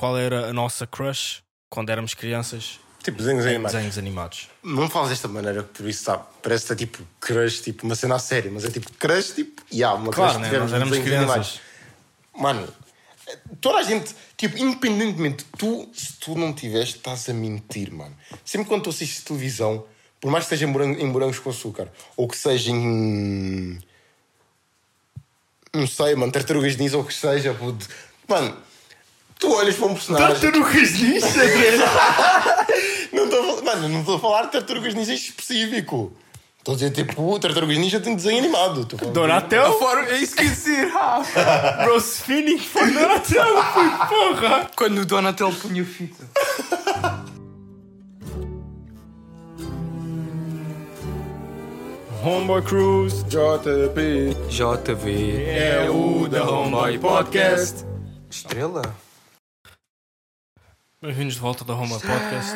qual era a nossa crush quando éramos crianças Tipo, desenhos em animados. desenhos animados. Não falas desta maneira, por isso sabe, parece que é tipo crush, tipo uma cena a sério, mas é tipo crush, tipo, e há uma Claro, crush né? que tivemos Nós éramos crianças. animados. Mano, toda a gente, tipo, independentemente, tu, se tu não tiveste, estás a mentir, mano. Sempre quando tu assistes televisão, por mais que seja em morango- em morangos com açúcar, ou que seja em. Não sei, mano, tartarugas ninja ou o que seja, puto. mano, tu olhas para um personagem. Tartarugas ninja, Não estou a falar, mano, não estou a falar de tartarugas ninja específico. Estou a dizer tipo, tartarugas ninja tem desenho animado. Donatel? Fora, é isso que eu ah. Rose Phoenix foi Donatel, foi porra! Quando o Donatel punha fita. Homeboy Cruise JP. JV é o da Homeboy Podcast. Estrela? Bem-vindos de volta da Homeboy Podcast.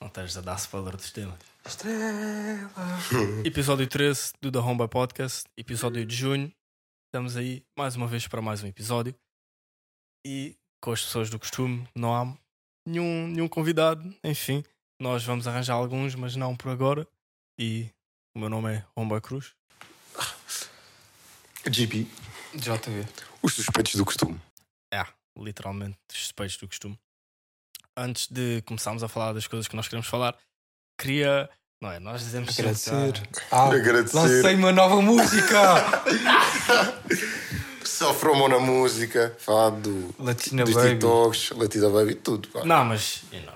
Não tens a dar spoiler dos temas. Estrela. Episódio 13 do The Homeboy Podcast, episódio de junho. Estamos aí mais uma vez para mais um episódio. E com as pessoas do costume, não há nenhum, nenhum convidado. Enfim, nós vamos arranjar alguns, mas não por agora. E o meu nome é Homeboy Cruz. GP. JV. Os suspeitos do costume. É, literalmente os suspeitos do costume. Antes de começarmos a falar das coisas que nós queremos falar, queria. Não é? Nós dizemos sempre, Agradecer. Ah, Agradecer. lancei uma nova música. Só promo na música, falar do, Latina dos Baby. TikToks, Latina Baby, tudo. Pá. Não, mas. You know,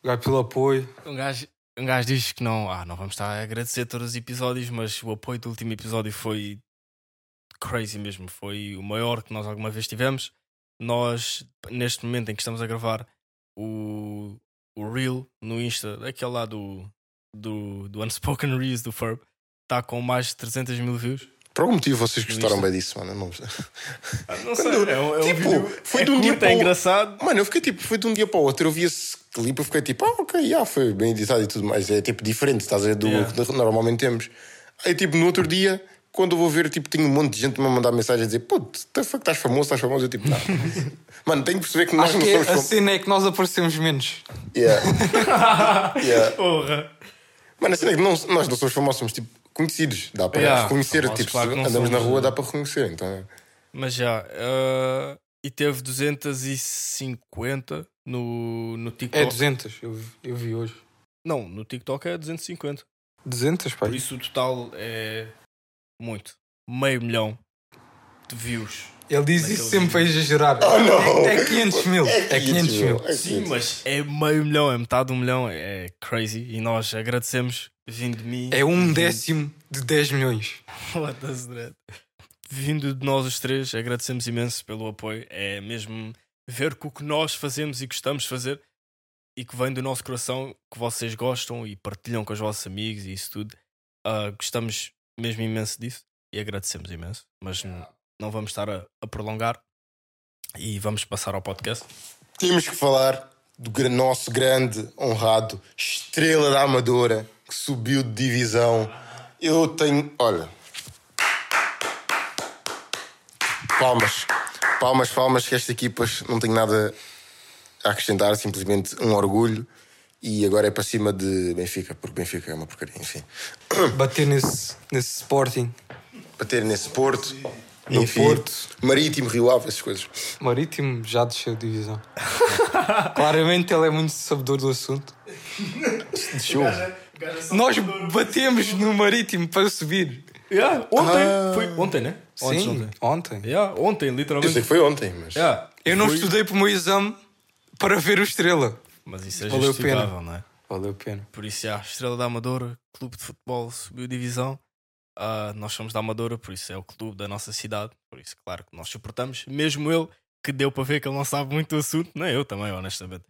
Obrigado pelo apoio. um, gajo, um gajo diz que não. Ah, não vamos estar a agradecer todos os episódios, mas o apoio do último episódio foi crazy mesmo. Foi o maior que nós alguma vez tivemos. Nós, neste momento em que estamos a gravar o, o Reel no Insta, aquele lá do, do, do Unspoken Reels do Ferb, está com mais de 300 mil views. Por algum motivo vocês gostaram bem disso, mano. Não... Não sei, é é Tipo, foi é de um dia curto, para é o- engraçado. Mano, eu fiquei tipo, foi de um dia para o outro. Eu vi esse clipe, eu fiquei tipo, ah, ok, já foi bem editado e tudo mais. É tipo diferente, estás a ver, do Yeah. que normalmente temos. Aí, tipo, no outro dia, quando eu vou ver, tipo, tenho um monte de gente me mandar mensagem a dizer, fuck, estás famoso, estás famoso. Eu tipo, não. Mano, tenho que perceber que nós Acho não que somos é- a famosos. cena é que nós aparecemos menos. Yeah. Yeah. Porra. Mano, a cena é que não- nós não somos famosos, somos tipo conhecidos. Dá para Yeah, reconhecer. famosos, tipo, claro se andamos na somos, rua, dá para reconhecer. Então, Mas já. eh, e teve 250 no, no TikTok. É 200, eu, vi- eu vi hoje. Não, no TikTok é 250. 200, pai. Por isso o total é muito. Meio milhão de views. Ele diz Naquele isso sempre para exagerar. Oh, não. É, é 500 mil. É 500 mil. É Sim, 500. mas é meio milhão, é metade de um milhão. É crazy. E nós agradecemos vindo de mim. É um vindo- décimo de 10 milhões. What does that? Vindo de nós os três, agradecemos imenso pelo apoio. É mesmo ver que o que nós fazemos e gostamos de fazer e que vem do nosso coração, que vocês gostam e partilham com os vossos amigos e isso tudo. Ah, gostamos mesmo imenso disso e agradecemos imenso. Mas n- não vamos estar a, a prolongar e vamos passar ao podcast. Temos que falar do nosso grande, honrado Estrela da Amadora que subiu de divisão. Eu tenho. Olha. Palmas. Palmas, palmas, que esta equipa não tem nada a acrescentar, simplesmente um orgulho. E agora é para cima de Benfica, porque Benfica é uma porcaria, enfim. Bater nesse, nesse Sporting. Bater nesse Porto, No enfim. Porto. Marítimo, Rio Ave, essas coisas. Marítimo já desceu de divisão. Claramente ele é muito sabedor do assunto. Show. Nós batemos no Marítimo para subir. Yeah, ontem, Ah. foi ontem, né? Ontem, Sim, ontem. ontem. Yeah, ontem, Eu literalmente. sei que foi ontem, mas. Yeah, Eu não foi- estudei para o meu exame para ver o Estrela. Mas isso é Valeu a justificável, pena. não é? Valeu a pena. Por isso, já, Estrela da Amadora, clube de futebol, subiu divisão. Ah, nós somos da Amadora, por isso é o clube da nossa cidade. Por isso, claro que nós suportamos. Mesmo ele, que deu para ver que ele não sabe muito do assunto, nem eu também, honestamente.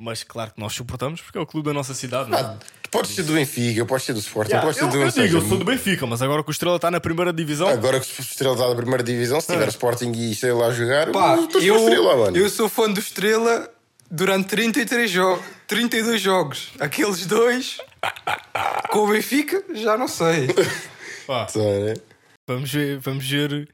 Mas claro que nós suportamos porque é o clube da nossa cidade. não é? Ah, tu podes ser do Benfica, eu posso ser do Sporting, Yeah, eu posso ser eu, do eu sei, eu sou do Benfica, mas agora que o Estrela está na primeira divisão, Agora que o Estrela está na primeira divisão, se tiver Ah. Sporting e Estrela a jogar, Pá, eu estou eu, Estrela, mano. eu sou fã do Estrela durante 33 jogos, 32 jogos. Aqueles dois com o Benfica, já não sei. pá, Tá, né? vamos ver, vamos ver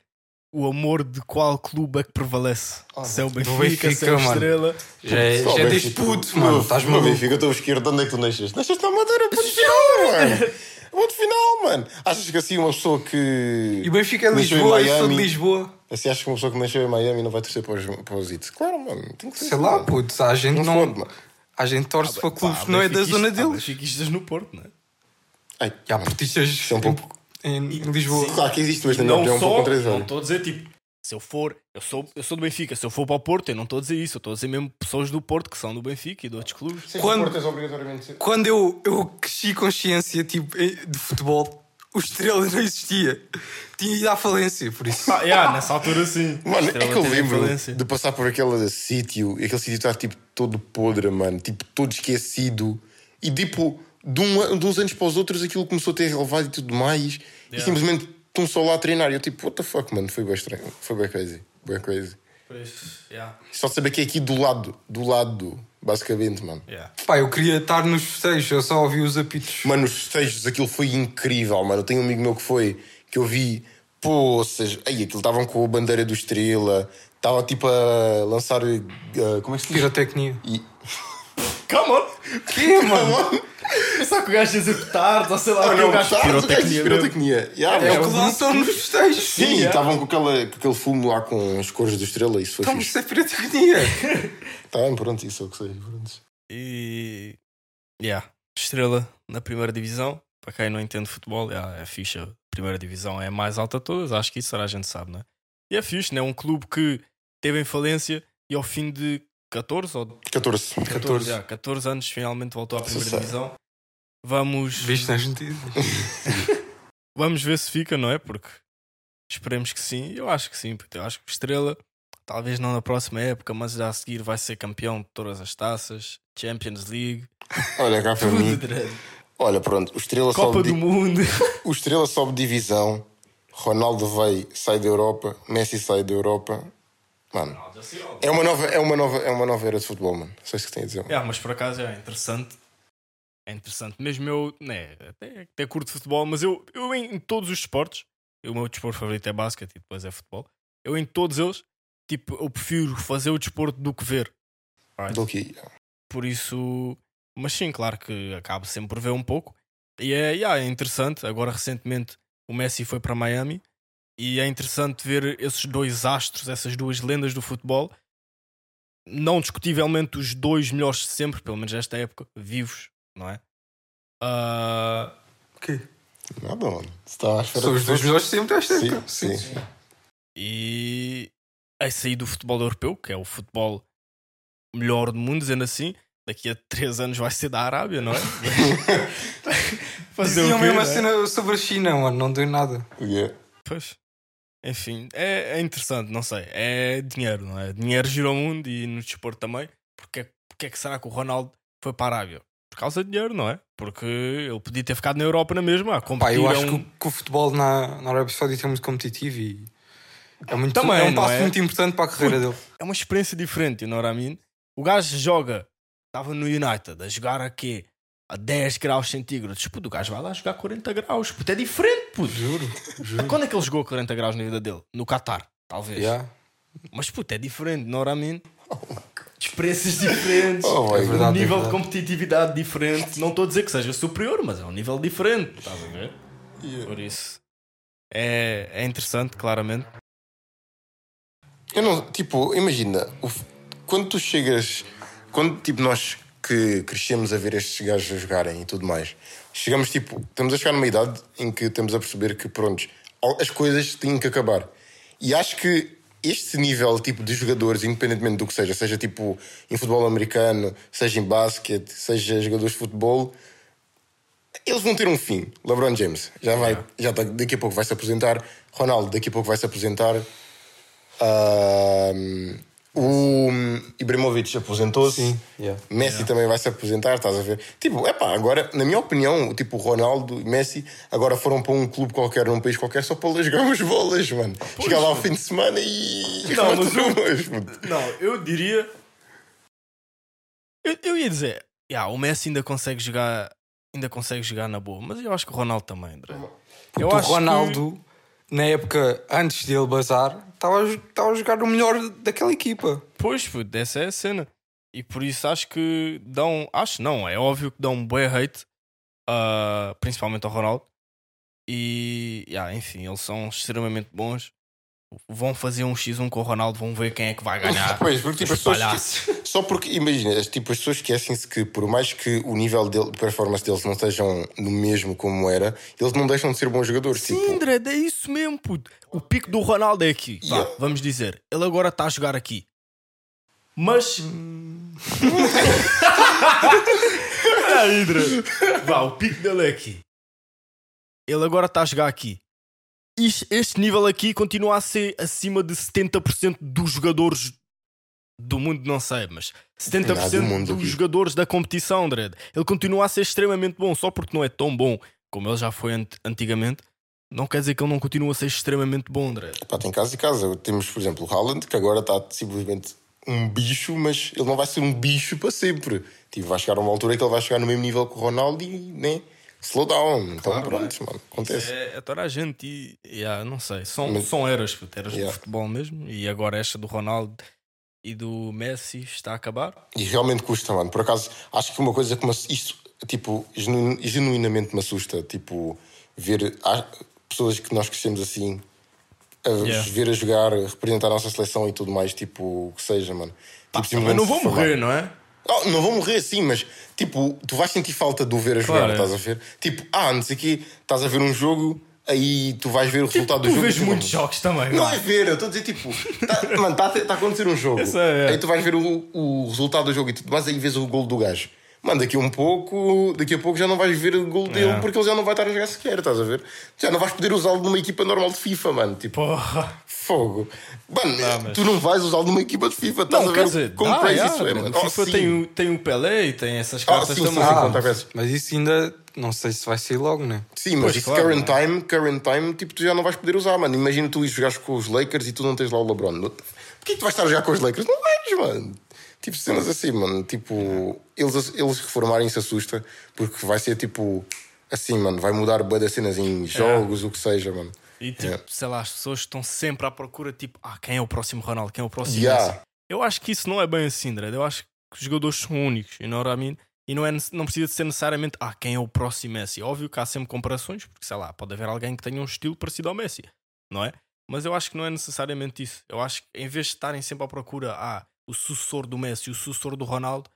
o amor de qual clube é que prevalece. Ah, se é o Benfica, se é o mano. Estrela. Já é, já é o desde Benfica. puto, mano. Estás no. Benfica, eu estou esquerdo. Onde é que tu nasceste? Nasceste na Madeira, ponto final, mano. Ponto final, mano. Achas que assim uma pessoa que. E o Benfica é Lisboa, eu sou de Lisboa. Assim, achas que uma pessoa que nasceu em Miami não vai torcer para os, para os Itos? Claro, mano. Tem que ser Sei lá, mano. puto. A gente Não não. A gente torce para clubes que não é da zona deles. benfiquistas no Porto, não é? Ai, E há portistas Isso é um pouco- em, em Lisboa. Claro que existe, mas não opinião é um pouco só, não estou a dizer tipo, se eu for, eu sou, eu sou do Benfica, se eu for para o Porto, eu não estou a dizer isso, eu estou a dizer mesmo pessoas do Porto que são do Benfica e de outros clubes. Sim, Quando- ser- Quando eu, eu cresci consciência tipo, eh, de futebol, o Estrela não existia. Tinha ido à falência, por isso. Ah, yeah, nessa altura sim. Mano, é que eu lembro de passar por aquele sítio e aquele sítio estar tipo todo podre, mano, tipo todo esquecido e tipo de, um, de uns anos para os outros aquilo começou a ter relevado e tudo mais e Yeah. simplesmente estão só lá a treinar. E eu tipo, what the fuck, mano, foi bem estranho, foi bem crazy, bem crazy. Pois, yeah, Só saber que é aqui do lado, do lado, basicamente, mano. yeah. Pá, eu queria estar nos festejos, eu só ouvi os apitos. Mano, os festejos, aquilo foi incrível, mano. Eu tenho um amigo meu que foi, que eu vi, poças, aí aquilo estavam com a bandeira do Estrela, estava tipo a lançar, uh, como é que se diz? Pirotecnia. E... Come on! Que, mano? Pensar que o gajo dizer petardos ou sei lá, que não, o gajo tá, pirotecnia. pirotecnia. Yeah, É mas- o que lançam nos festejos. Sim, yeah. estavam com, aquela, com aquele fumo lá com as cores do Estrela, isso foi Então fixe. isso é pirotecnia. Tá bem, pronto, isso é o que sei. Pronto. E. Yeah, estrela na primeira divisão. Para quem não entende futebol, yeah, é fixe. A primeira divisão é a mais alta de todas. Acho que isso a gente sabe, né? E é fixe, né? Um clube que teve em falência e ao fim de 14 ou 14. 14, yeah, 14 anos finalmente voltou à primeira divisão. Vamos, Viste nas notícias? vamos ver se fica, não é? Porque esperemos que sim. Eu acho que sim, porque eu acho que o Estrela, talvez não na próxima época, mas já a seguir vai ser campeão de todas as taças, Champions League, Olha cá para mim. Olha, pronto, o Estrela Copa sobe, do di- Mundo. o Estrela sobe divisão, Ronaldo vai, sai da Europa, Messi sai da Europa. Mano, é uma nova, é uma nova, é uma nova era de futebol, mano. Só isso que tenho a dizer. É, mas por acaso é interessante. É interessante. Mesmo eu, né, até, até curto futebol, mas eu, eu em, todos os esportes, o meu desporto favorito é basquete e depois é futebol. Eu em todos eles, tipo, eu prefiro fazer o desporto do que ver. Right? Do que Por isso, mas sim, claro que acabo sempre por ver um pouco. E é, yeah, é interessante. Agora, recentemente, o Messi foi para Miami e é interessante ver esses dois astros, essas duas lendas do futebol, não discutivelmente os dois melhores de sempre, pelo menos nesta época, vivos, não é? Ah, O quê? Nada, mano. Se estava à espera São que os dois melhores sempre desta Sim, época. sim, sim. e a sair do futebol europeu, que é o futebol melhor do mundo, dizendo assim. Daqui a três anos vai ser da Arábia, não é? Fazer Diziam o quê, mesmo não a é? cena sobre a China, mano, não deu nada. Yeah. Pois. Enfim, é, é interessante, não sei. É dinheiro, não é? Dinheiro gira o mundo e no desporto também. Porque, porque é que será que o Ronaldo foi para a Arábia? Por causa de dinheiro, não é? Porque ele podia ter ficado na Europa na mesma. A Pá, competir eu é acho que, um- o- que o futebol na, na Arábia Saudita é muito competitivo e é, muito, Também, é um não passo é? muito importante para a carreira dele. é uma experiência diferente, know what I mean? O gajo joga, estava no United, a jogar a quê? A 10 graus centígrados. Puto, o gajo vai lá jogar 40 graus. Puto, é diferente, puto. Juro, juro. Quando é que ele jogou 40 graus na vida dele? No Qatar, talvez. Yeah. Mas puto, é diferente, you know what I Experiências diferentes, Oh, my um God. nível é de verdade. competitividade diferente. Não estou a dizer que seja superior, mas é um nível diferente. Estás a ver? Por isso é, é interessante, claramente. Eu não, tipo, imagina, quando tu chegas, quando tipo nós que crescemos a ver estes gajos a jogarem e tudo mais, chegamos tipo, estamos a chegar numa idade em que estamos a perceber que, pronto, as coisas têm que acabar. E acho que este nível tipo de jogadores, independentemente do que seja, seja tipo em futebol americano, seja em basquete, seja jogadores de futebol, eles vão ter um fim. LeBron James já vai, já tá- daqui a pouco vai se aposentar. Ronaldo daqui a pouco vai se aposentar. Ahm, o Ibrahimovic aposentou-se. Sim, yeah. Messi também vai se aposentar, estás a ver? Tipo, é pá, agora, na minha opinião, tipo, o Ronaldo e Messi agora foram para um clube qualquer, num país qualquer, só para jogar umas bolas, mano. Chegar lá ao fim de semana e. Não, mas puto. Não, eu diria. Eu, eu ia dizer, yeah, o Messi ainda consegue jogar, ainda consegue jogar na boa, mas eu acho que o Ronaldo também, André. Eu o acho Ronaldo na época antes dele bazar, estava a, estava a jogar o melhor daquela equipa. Pois, puto, essa é a cena. E por isso acho que dão. Acho não, é óbvio que dão um bué hate, ah, principalmente ao Ronaldo. E, yeah, enfim, eles são extremamente bons. Vão fazer um X1 com o Ronaldo, vão ver quem é que vai ganhar. Pois, porque tipo, as pessoas esque- só porque, imagina, as- tipo, as pessoas esquecem-se que por mais que o nível de performance deles não estejam no mesmo como era, eles não deixam de ser bons jogadores. Sim, tipo, André, é isso mesmo, puto. O pico do Ronaldo é aqui. Yeah. vamos dizer, ele agora está a jogar aqui. Mas. ah, André. Vá, o pico dele é aqui. Ele agora está a jogar aqui. Este nível aqui continua a ser acima de 70% dos jogadores do mundo, não sei, mas 70% Nada do mundo dos aqui. jogadores da competição, Dredd. Ele continua a ser extremamente bom, só porque não é tão bom como ele já foi ant- antigamente. Não quer dizer que ele não continua a ser extremamente bom, Dredd. pá, tem casa e casa. Temos, por exemplo, o Haaland, que agora está simplesmente um bicho, mas ele não vai ser um bicho para sempre. Tipo, vai chegar a uma altura que ele vai chegar no mesmo nível que o Ronaldo e, né? Slow down. Então, Claro, pronto, mano, acontece. É, é toda a gente e, yeah, não sei, são, Mas- são eras, eras Yeah. do futebol mesmo. E agora esta do Ronaldo e do Messi está a acabar. E realmente custa, mano. Por acaso, acho que uma coisa que me, isto, tipo, genu- genuinamente me assusta, tipo, ver há pessoas que nós crescemos assim, a Yeah. ver a jogar, a representar a nossa seleção e tudo mais, tipo, o que seja, mano. Tipo, simplesmente não vou morrer, não é? Oh, não vou morrer sim, mas tipo, tu vais sentir falta de o ver a jogar, Claro, é. estás a ver? Tipo, ah, não sei o quê, estás a ver um jogo, aí tu vais ver o resultado do Tu jogo. vês tu muitos vamos- jogos também, Não não é ver, eu estou a dizer tipo, tá, mano, está a, tá a acontecer um jogo. Sei, é. Aí tu vais ver o, o resultado do jogo e tudo mais, aí vês o gol do gajo. Mano, daqui a um pouco, daqui a pouco já não vais ver o gol dele É. porque ele já não vai estar a jogar sequer, estás a ver? Já não vais poder usá-lo numa equipa normal de FIFA, mano. Tipo, Porra. Fogo. Mano, mas- tu não vais usá-lo numa equipa de FIFA, estás Não, a quer ver dizer, como dá, crazy isso é, mano. Oh, FIFA sim. tem, o, tem o Pelé e tem essas Ah, cartas sim, sim, também. sim, Ah, mas isso ainda não sei se vai ser logo, né? Sim, mas Pois, claro, current não é? time, current time, tipo, tu já não vais poder usar, mano. Imagina tu jogares com os Lakers e tu não tens lá o LeBron. Porquê que tu vais estar a jogar com os Lakers? Não vais, mano. Tipo, cenas assim, mano. Tipo, eles, eles reformarem-se assusta, porque vai ser tipo assim, mano. Vai mudar bué das cenas em jogos, o que seja, mano. E tipo, Yeah. sei lá, as pessoas estão sempre à procura, tipo, ah, quem é o próximo Ronaldo? Quem é o próximo Yeah. Messi? Eu acho que isso não é bem assim, Dredd. Eu acho que os jogadores são únicos, you know what I mean? E não, é, não precisa de ser necessariamente, ah, quem é o próximo Messi? Óbvio que há sempre comparações, porque sei lá, pode haver alguém que tenha um estilo parecido ao Messi, não é? Mas eu acho que não é necessariamente isso. Eu acho que em vez de estarem sempre à procura, ah, o sucessor do Messi, o sucessor do Ronaldo,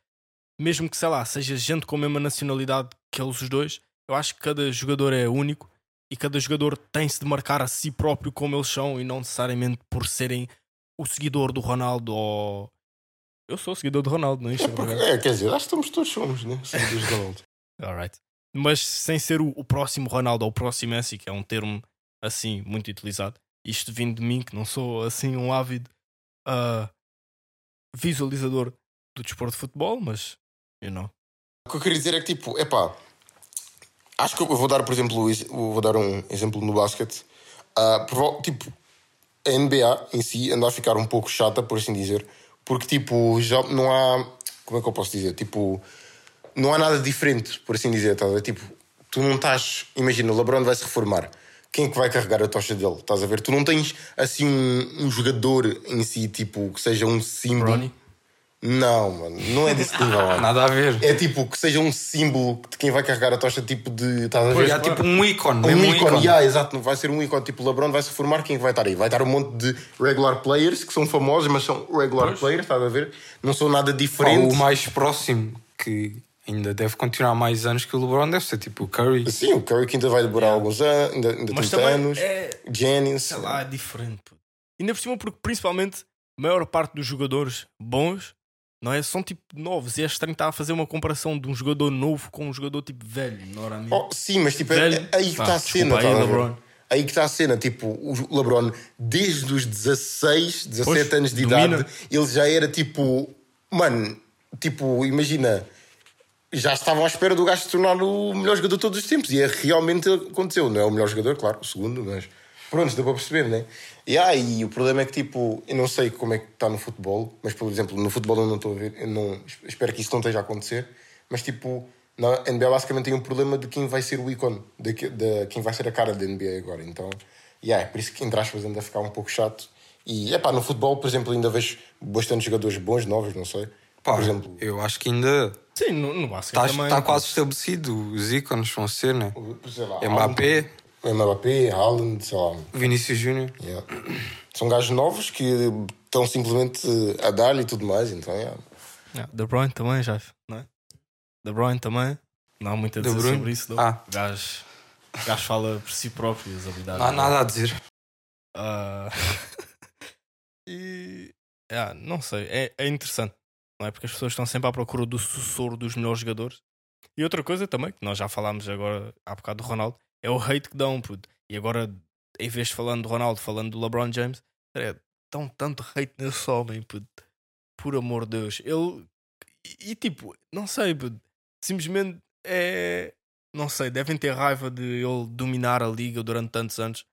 mesmo que, sei lá, seja gente com a mesma nacionalidade que eles os dois, eu acho que cada jogador é único e cada jogador tem-se de marcar a si próprio como eles são e não necessariamente por serem o seguidor do Ronaldo ou. Eu sou o seguidor do Ronaldo, não é isto? Porque, é, quer dizer, acho que estamos todos somos, né? Seguidores de Ronaldo. Alright. Mas sem ser o, o próximo Ronaldo ou o próximo Messi, que é um termo assim muito utilizado. Isto vindo de mim, que não sou assim um ávido ah, visualizador do desporto de futebol, mas you know. O que eu queria dizer é que, tipo, epá, acho que eu vou dar, por exemplo, vou dar um exemplo no basquete. Prova- tipo, a NBA em si anda a ficar um pouco chata, por assim dizer, porque, tipo, já não há. Como é que eu posso dizer? Tipo, não há nada diferente, por assim dizer, ver? Tipo, tu não estás. Imagina, o LeBron vai se reformar. Quem é que vai carregar a tocha dele? Estás a ver? Tu não tens assim um, um jogador em si, tipo, que seja um símbolo. Bronny? Não, mano, não é desse nível. mano. Nada a ver. É tipo que seja um símbolo de quem vai carregar a tocha, tipo de. Estás a ver? Pois, há tipo um ícone, um um ícone, ícone. yeah, exato, vai ser um ícone. Tipo, o LeBron vai se formar, quem é que vai estar aí? Vai estar um monte de regular players que são famosos, mas são regular Pois. players, estás a ver? Não são nada diferente. o mais próximo que ainda deve continuar mais anos que o LeBron deve ser tipo o Curry. Sim, o Curry que ainda vai demorar alguns anos, ainda, ainda Mas 30 também anos. é- Jennings. sei lá, é diferente. Ainda por cima, porque principalmente a maior parte dos jogadores bons não é? são tipo novos. E é estranho estar a fazer uma comparação de um jogador novo com um jogador tipo velho, não era Oh, sim, mas tipo, é- Velho. é aí que está a cena, aí? LeBron. Aí que está a cena, tipo, o LeBron, desde os 16, 17 Pois, anos de domina. idade, ele já era tipo, mano, tipo, imagina, já estavam à espera do gajo se tornar o melhor jogador de todos os tempos. E é, realmente aconteceu. Não é o melhor jogador, claro, o segundo, mas pronto, deu para perceber, né? E, ah, e o problema é que, tipo, eu não sei como é que está no futebol, mas, por exemplo, no futebol eu não estou a ver, eu não, espero que isso não esteja a acontecer, mas, tipo, na NBA basicamente tem um problema de quem vai ser o ícone, de, de quem vai ser a cara da NBA agora. Então, yeah, é por isso que, entre aspas, anda a ficar um pouco chato. E, é pá, no futebol, por exemplo, ainda vejo bastante jogadores bons, novos, não sei. Pá, por exemplo, eu acho que ainda Sim, no, no basquete está tá quase estabelecido. Os ícones vão ser, né? o- sei lá, Mbappé, Haaland, Mbappé, Haaland, sei lá. Vinícius Júnior. Yeah. São gajos novos que estão simplesmente a dar-lhe e tudo mais, então, yeah. Yeah, De Bruyne também, já, não é? De Bruyne também. Não há muito a dizer sobre isso. Não. Ah. O gajo, o gajo fala por si próprio as habilidades. Não há dele. nada a dizer. Ah, e yeah, não sei, é, é interessante, não é? Porque as pessoas estão sempre à procura do sucessor dos melhores jogadores. E outra coisa também, que nós já falámos agora há bocado do Ronaldo, é o hate que dão, puto. E agora, em vez de falando do Ronaldo, falando do LeBron James, é, dão tanto hate nesse homem, puto. Por amor de Deus. Ele. E, e, tipo, não sei, puto. Simplesmente é. Não sei, devem ter raiva de ele dominar a liga durante tantos anos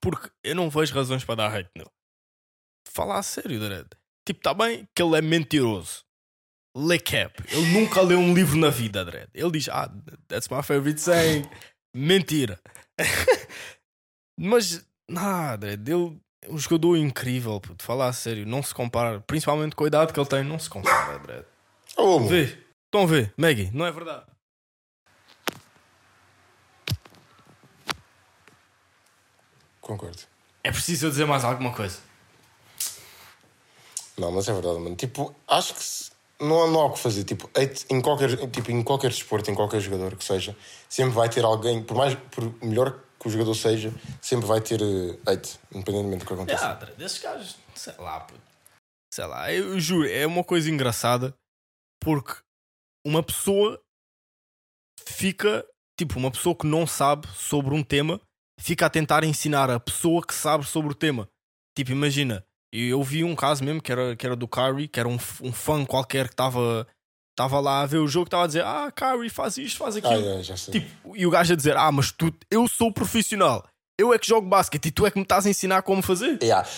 porque eu não vejo razões para dar hate nele. Falar a sério, Dredd. Tipo, está bem que ele é mentiroso. Lê cap. Ele nunca leu um livro na vida, Dredd. Ele diz, ah, that's my favorite saying. Mentira. Mas, nada. Ele é um jogador incrível, puto. Falar a sério. Não se compara. Principalmente com a idade que ele tem, não se compara, Dredd. Oh. Vê. Estão a ver. Maggie, não é verdade? Concordo. É preciso eu dizer mais alguma coisa. Não, mas é verdade, mano. Tipo, acho que se- não, há- não há o que fazer. Tipo, em qualquer, tipo, em qualquer desporto, em qualquer jogador que seja, sempre vai ter alguém, por mais por melhor que o jogador seja, sempre vai ter eh, hate, independentemente do que aconteça. Ah, desses gajos, sei lá, puto. sei lá, eu juro, é uma coisa engraçada porque uma pessoa fica, tipo, uma pessoa que não sabe sobre um tema fica a tentar ensinar a pessoa que sabe sobre o tema. Tipo, imagina, eu vi um caso mesmo que era, que era do Kyrie, que era um, um fã qualquer que estava estava lá a ver o jogo, estava a dizer: Ah, Kyrie, faz isto, faz aquilo. Ah, é. Tipo, e o gajo a dizer: Ah, mas tu, eu sou profissional, eu é que jogo basquete e tu é que me estás a ensinar como fazer. Yeah.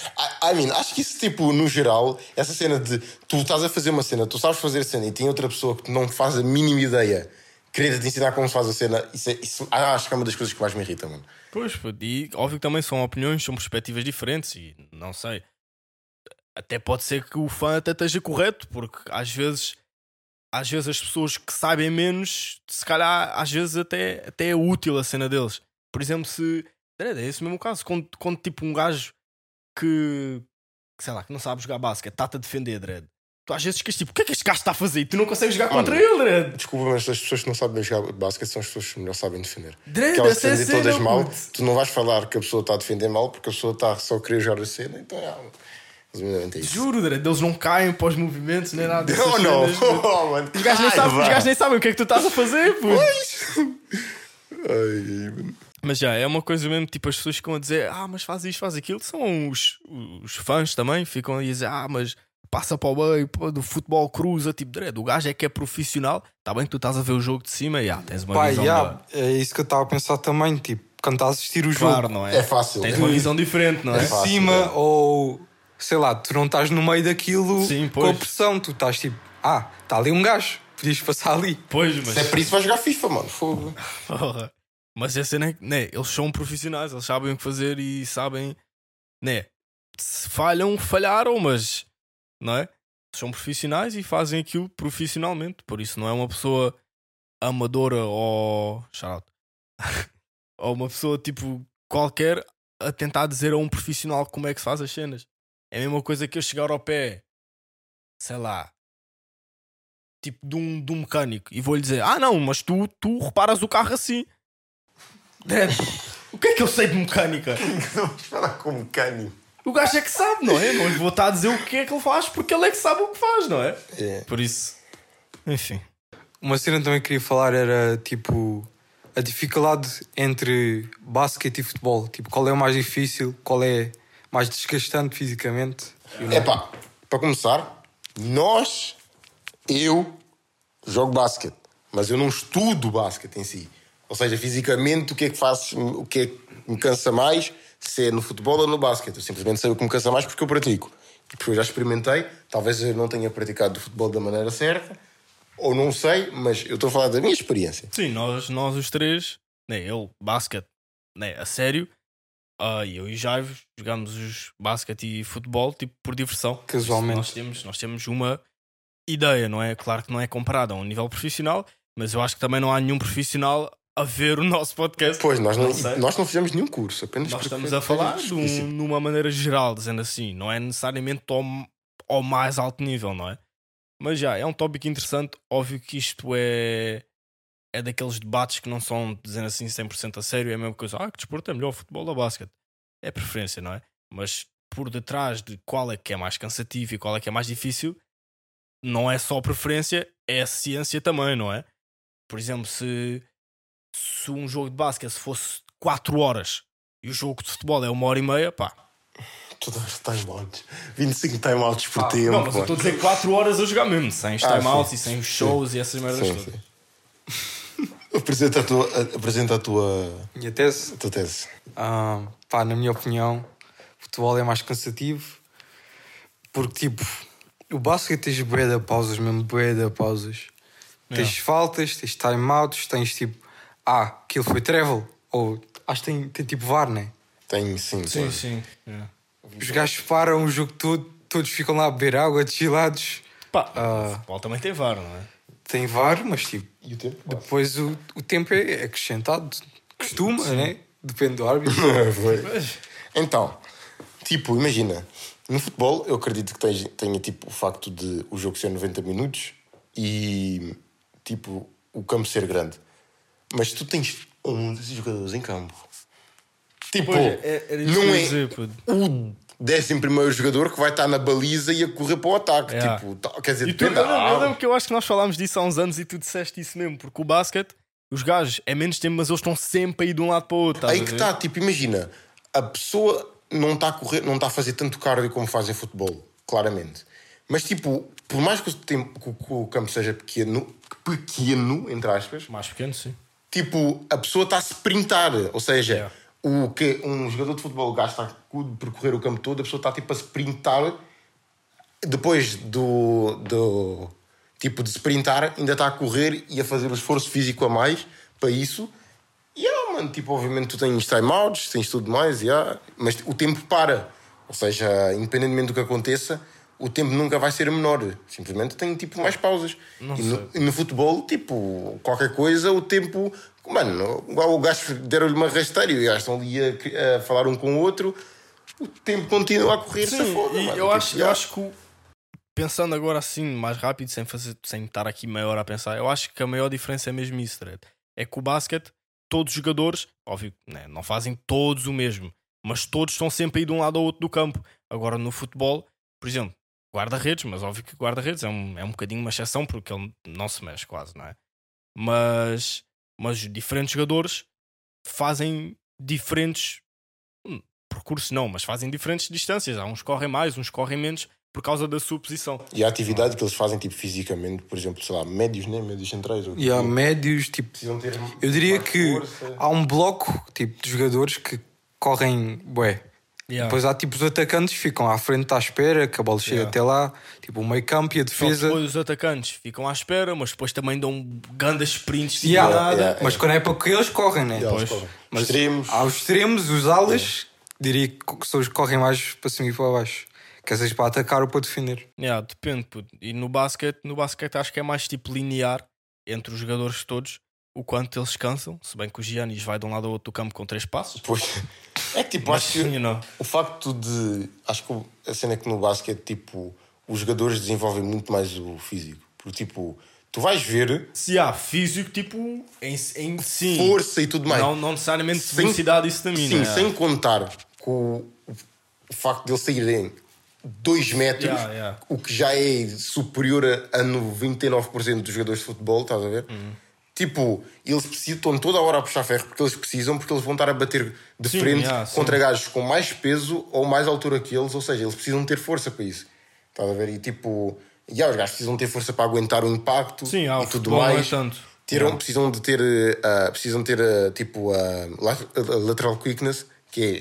I, I mean, acho que isso, tipo, no geral, essa cena de tu estás a fazer uma cena, tu sabes fazer a cena e tem outra pessoa que não faz a mínima ideia querer te ensinar como se faz a cena, isso, é, isso ah, acho que é uma das coisas que mais me irrita, mano. Pois, e óbvio que também são opiniões, são perspectivas diferentes e não sei. Até pode ser que o fã até esteja correto, porque às vezes, às vezes as pessoas que sabem menos, se calhar, às vezes até, até é útil a cena deles. Por exemplo, se. É é esse mesmo caso, quando, quando tipo um gajo que, que sei lá, que não sabe jogar basquete, está-te a defender, Dredd. Tu às vezes ficas tipo, o que é que este gajo está a fazer? E tu não consegues jogar contra ele, Dredd. Desculpa, mas as pessoas que não sabem jogar basquete são as pessoas que melhor sabem defender. Dredd, que elas é defendem todas mal, tu não vais falar que a pessoa está a defender mal porque a pessoa está só a querer jogar a cena, então é. É. Juro, Dredd, eles não caem para os movimentos nem nada. Oh, não! puto. Oh, mano, Os gajos nem sabem, os gajos nem sabem o que é que tu estás a fazer, puto. Ai. Mas já, é uma coisa mesmo, tipo, as pessoas ficam a dizer, ah, mas faz isto, faz aquilo. São os, os fãs também, ficam a dizer, ah, mas passa para o meio, pô, do futebol cruza, tipo, dread, o gajo é que é profissional. Está bem que tu estás a ver o jogo de cima e ah, tens uma Pá, visão. yeah, da- é isso que eu estava a pensar também. Tipo, quando estás a assistir o jogo Claro, não é? É fácil. Tens é uma visão diferente, não é? É fácil, cima é. ou sei lá, tu não estás no meio daquilo Sim, com a pressão, tu estás tipo, ah, está ali um gajo, podias passar ali. Pois, mas. Se é por isso vai jogar FIFA, mano. Fogo. Porra. Mas a cena é que, né, eles são profissionais, eles sabem o que fazer e sabem, né, se falham, falharam, mas, não é? São profissionais e fazem aquilo profissionalmente, por isso não é uma pessoa amadora ou. Shout out. ou uma pessoa tipo qualquer a tentar dizer a um profissional como é que se faz as cenas. É a mesma coisa que eu chegar ao pé, sei lá, tipo de um, de um mecânico e vou-lhe dizer: Ah, não, mas tu, tu reparas o carro assim. Dad, o que é que eu sei de mecânica? Vamos falar com mecânico. O gajo é que sabe, não é? Não lhe vou estar a dizer o que é que ele faz porque ele é que sabe o que faz, não é? É. Por isso, enfim. Uma cena que também queria falar era tipo a dificuldade entre basquete e futebol. Tipo, qual é o mais difícil, qual é mais desgastante fisicamente. É pá, para começar, nós, eu, jogo basquete, mas eu não estudo basquete em si. Ou seja, fisicamente, o que é que faço, o que é que me cansa mais, se é no futebol ou no basquete. Eu simplesmente sei o que me cansa mais porque eu pratico. E porque eu já experimentei, talvez eu não tenha praticado o futebol da maneira certa, ou não sei, mas eu estou a falar da minha experiência. Sim, nós, nós os três, né, ele, basquete, né, a sério, ah, eu e Jaivo jogamos os basquete e futebol tipo por diversão. Casualmente. Nós temos, nós temos uma ideia, não é? Claro que não é comparada a um nível profissional, mas eu acho que também não há nenhum profissional a ver o nosso podcast. Pois, nós não, sei. nós não fizemos nenhum curso, apenas Nós estamos a falar de um- numa maneira geral, dizendo assim, não é necessariamente ao, ao mais alto nível, não é? Mas já, é um tópico interessante. Óbvio que isto é, é daqueles debates que não são, dizendo assim, 100% a sério. É a mesma coisa, ah, que desporto é melhor, futebol ou basquete? É preferência, não é? Mas por detrás de qual é que é mais cansativo e qual é que é mais difícil, não é só preferência, é a ciência também, não é? Por exemplo, se, se um jogo de basquete fosse 4 horas e o jogo de futebol é uma hora e meia, pá. Tu dás timeouts. 25 timeouts por Ah, tempo. não, mas eu estou a dizer 4 horas a jogar mesmo, sem os Ah, timeouts sim. e sem os Sim. shows e essas merdas Sim, todas. sim. Apresenta a tua, apresenta a tua, Minha tese, a tua tese. ah, pá, na minha opinião, o futebol é mais cansativo porque, tipo, o basquete tens bué de pausas, mesmo bué de pausas. Tens faltas, tens timeouts, tens tipo, ah, aquilo foi travel, ou acho que tem, tem tipo VAR, né? Tem sim. Sim, tem. sim. é. Os gajos param o jogo todo, todos ficam lá a beber água, chilados. Pá, Ah. o futebol também tem VAR, não é? Tem VAR, mas tipo, E o tempo? depois o, o tempo é é acrescentado. Costuma, né? Depende do árbitro. Foi. Então, tipo, imagina, no futebol eu acredito que tenha, tenha tipo o facto de o jogo ser 90 minutos e tipo o campo ser grande. Mas tu tens 11 jogadores em campo. Tipo, Pois, é- não é dizer, o décimo primeiro jogador que vai estar na baliza e a correr para o ataque. É. Tipo, tá- quer dizer, E tu, eu, depende eu lembro que eu acho que nós falámos disso há uns anos e tu disseste isso mesmo, porque o basquete, os gajos, é menos tempo, mas eles estão sempre a ir de um lado para o outro. Aí que está, tipo, imagina, a pessoa não está a correr, não está a fazer tanto cardio como faz em futebol, claramente. Mas tipo, por mais que o, tempo, que o campo seja pequeno, pequeno, entre aspas, Mais pequeno, sim. tipo, a pessoa está a sprintar. Ou seja, Yeah. O que um jogador de futebol gasta percorrer o campo todo, a pessoa está tipo a sprintar. Depois do, do tipo de sprintar, ainda está a correr e a fazer o esforço físico a mais para isso. E yeah, mano, tipo, obviamente tu tens timeouts, tens tudo mais, yeah, mas o tempo para. Ou seja, independentemente do que aconteça, o tempo nunca vai ser menor. Simplesmente tem tipo mais pausas. E no, e no futebol, tipo, qualquer coisa, o tempo. Mano, igual o gajo deram-lhe uma rasteira e gajo estão ali a, a falar um com o outro, o tempo continua a correr. Sim, foda, e mano. eu, Tipo, acho, eu acho que pensando agora assim, mais rápido, sem, fazer, sem estar aqui meia hora a pensar, eu acho que a maior diferença é mesmo isso, Dredd. É que o basquete, todos os jogadores, óbvio, né, não fazem todos o mesmo, mas todos estão sempre aí de um lado ao outro do campo. Agora no futebol, por exemplo, guarda-redes, mas óbvio que guarda-redes é um, é um bocadinho uma exceção porque ele não se mexe quase, não é? Mas, mas os diferentes jogadores fazem diferentes hum, percursos, não, mas fazem diferentes distâncias. Há uns que correm mais, uns que correm menos por causa da sua posição. E a atividade que eles fazem, tipo, fisicamente, por exemplo, sei lá, médios, né? Médios centrais. Ou, E há tipo, médios, tipo, precisam ter eu diria que força. há um bloco tipo, de jogadores que correm bué. Depois há tipo os atacantes que ficam à frente à espera, que a bola chega Yeah. até lá, tipo o meio campo e a defesa. depois os atacantes ficam à espera, mas depois também dão grandes sprints tipo Yeah, nada. yeah. Mas quando é para que eles correm, né? Eles Pois. correm. Mas Extremos. Há os extremos, os alas, diria que são os que correm mais para cima e para baixo. Quer seja para atacar ou para defender. Yeah, depende. puto. E no basquete, no basquete acho que é mais tipo linear entre os jogadores todos, o quanto eles cansam. Se bem que o Giannis vai de um lado ao outro do campo com três passos. Pois. É que tipo, Mas, acho que you know, o facto de. Acho que a cena é que no basquete, tipo, os jogadores desenvolvem muito mais o físico. Porque, tipo, tu vais ver se há físico, tipo, em, em sim. força e tudo mais. Não, não necessariamente Sem- velocidade e stamina. Sim, sem contar com o, o facto de eles saírem 2 metros, Yeah, yeah. o que já é superior a, a 99% dos jogadores de futebol, estás a ver? Uhum. Tipo, eles precisam, estão toda a hora a puxar ferro porque eles precisam, porque eles vão estar a bater de Sim, frente yeah, sim. contra gajos com mais peso ou mais altura que eles, ou seja, eles precisam ter força para isso. Estás a ver? E tipo, yeah, os gajos precisam ter força para aguentar o impacto Sim, o e tudo é mais. tanto. Tiram, Yeah. precisam de ter, uh, precisam ter uh, tipo uh, lat- lateral quickness, que é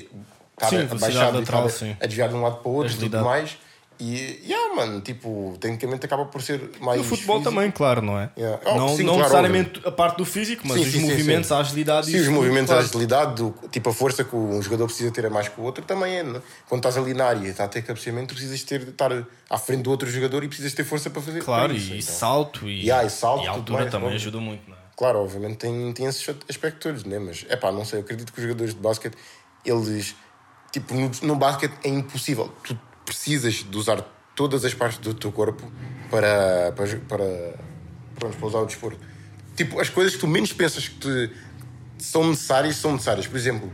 estar Sim, a- e lateral, sim. a desviar de um lado para o outro e tudo mais. E, yeah, mano, tipo, tecnicamente acaba por ser mais. No futebol físico. também, claro, não é? Yeah. Oh, Não, sim, não claro, necessariamente a parte do físico, mas Sim, os sim, movimentos, a agilidade Sim, os movimentos, claro. a agilidade, o- tipo a força que um jogador precisa ter a mais que o outro também é. Né? Quando estás ali na área e está a ter cabeceamento, precisas ter, estar à frente do outro jogador e precisas ter força para fazer Claro, isso, e então. salto e, Yeah, e salto, e altura mais, também óbvio. ajuda muito, não é? Claro, obviamente tem, tem esses aspectos todos, né? mas é pá, não sei, eu acredito que os jogadores de basquete, eles, tipo, no, no basquete é impossível, tu precisas de usar todas as partes do teu corpo para, para, para, para usar o desporto. Tipo, as coisas que tu menos pensas que te, são necessárias, são necessárias. Por exemplo,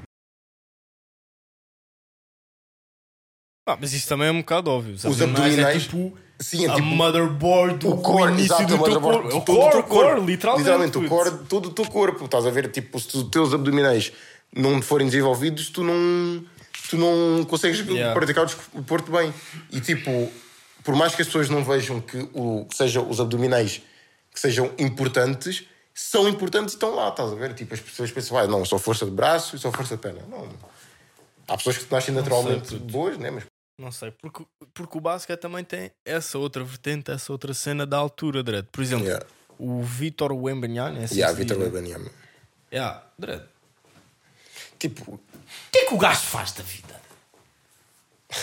Ah, mas isso também é um bocado óbvio. Os, Os abdominais, abdominais, é tipo sim, é a tipo motherboard do o core, início exato, do teu motherboard corpo. É o de todo o core, core, literalmente. Literalmente, o core de todo o teu corpo. Estás a ver, tipo, se os teus abdominais não forem desenvolvidos, tu não, tu não consegues Yeah. praticar o desporto bem. E tipo, por mais que as pessoas não vejam que, o, que sejam os abdominais que sejam importantes, são importantes e estão lá, estás a ver? Tipo, as pessoas pensam, ah, não, só força de braço e só força de perna. Não. Há pessoas que nascem naturalmente puto. boas, né? Mas Não sei, porque, porque o basquete também tem essa outra vertente, essa outra cena da altura, Dredd. Por exemplo, Yeah. o Vitor Wembanyama, é assim yeah, Vitor né? Wembanyama. Yeah, Dredd. O Tipo, que é que o gajo faz da vida?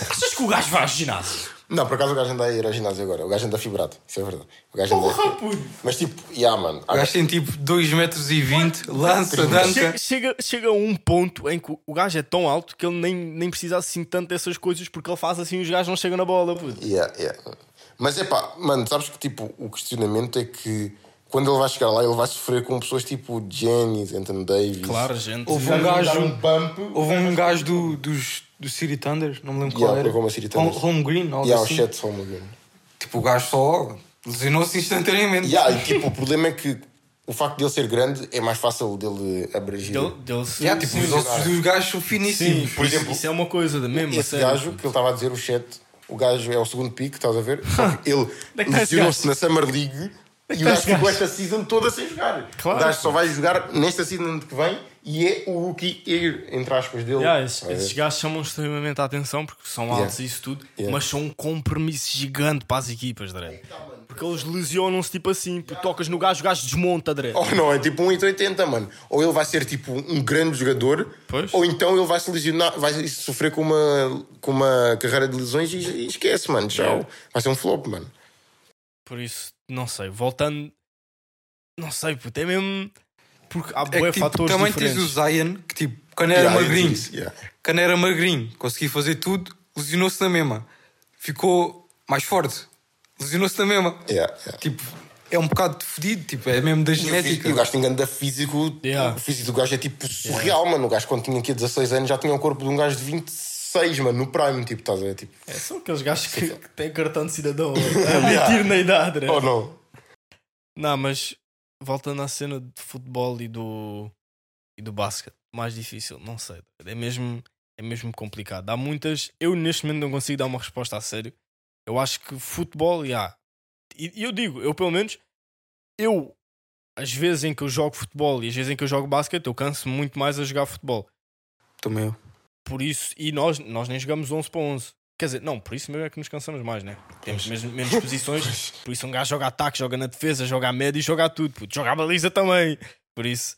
Achas que o gajo vai ao ginásio? Não, por acaso o gajo anda a ir ao ginásio agora. O gajo anda fibrado, isso é verdade. O gajo anda... Porra, puto. Mas tipo, yeah, mano. O gajo tem tipo 2 metros e 20, lança, dança. Chega, chega, chega a um ponto em que o gajo é tão alto que ele nem, nem precisa assim tanto dessas coisas porque ele faz assim e os gajos não chegam na bola. puto. Yeah, yeah. Mas é pá, mano, sabes que tipo, o questionamento é que quando ele vai chegar lá, ele vai sofrer com pessoas tipo Janis, Anthony Davis. Claro, gente. Houve um gajo. um bump. Houve um gajo do, dos, do City Thunder, não me lembro Yeah, qual era. Oklahoma City Thunder. Home, Home Green, algo Yeah, o assim. Chet Holmgren. Tipo, o gajo só lesionou-se instantaneamente. Yeah, e tipo, o problema é que o facto de ele ser grande é mais fácil dele abrangir. Dele, dele se- Yeah, tipo, sim, os ossos dos gajos são sim, finíssimos. por exemplo, isso é uma coisa da mesma. Esse sério. gajo que ele estava a dizer, o Chet, o gajo é o segundo pick, estás a ver? Só que ele é esse lesionou-se na Summer League e o está gajo ficou gajo? esta season toda sem jogar. Claro. O gajo só vai jogar nesta season que vem e é o rookie entre aspas, dele. Yeah, esses, ver? esses gajos chamam extremamente a atenção porque são Yeah. altos e isso tudo, Yeah. mas são um compromisso gigante para as equipas, Dredd. Porque eles lesionam-se tipo assim, tu tocas no gajo, o gajo desmonta, Dredd. Ou não, é tipo um 1,80, mano. Ou ele vai ser tipo um grande jogador, Pois. ou então ele vai se lesionar, vai sofrer com uma, com uma carreira de lesões e, e esquece, mano. Tchau. Vai ser um flop, mano. Por isso, não sei, voltando, não sei, puto, é mesmo. Porque há É que, tipo, também diferentes. tens o Zion, que tipo, quando era Yeah, magrinho, yeah. quando era magrinho, conseguia fazer tudo, lesionou-se na mesma. Ficou mais forte, lesionou-se na mesma. Yeah, yeah. Tipo, é um bocado fedido, tipo, é mesmo da genética. e o gajo tem grande físico. Yeah. O físico do gajo é tipo surreal, mano. O gajo, quando tinha aqui 16 anos, já tinha o corpo de um gajo de 26, mano, no Prime, tipo, estás a ver? Tipo, É, são aqueles gajos que, que têm cartão de cidadão a mentir na idade, né? oh não. Não, mas voltando à cena de futebol e do e do basquete, mais difícil, não sei. É mesmo, é mesmo complicado. Há muitas. Eu neste momento não consigo dar uma resposta a sério. Eu acho que futebol, já. E e eu digo, eu pelo menos, eu, às vezes em que eu jogo futebol e às vezes em que eu jogo basquete, eu canso muito mais a jogar futebol. Também eu. Por isso, e nós, nós nem jogamos 11 para 11. Quer dizer, não, por isso mesmo é que nos cansamos mais, né? Temos mesmo menos posições. Por isso um gajo joga ataque, joga na defesa, joga a média e joga a tudo. Puto, joga a baliza também. Por isso.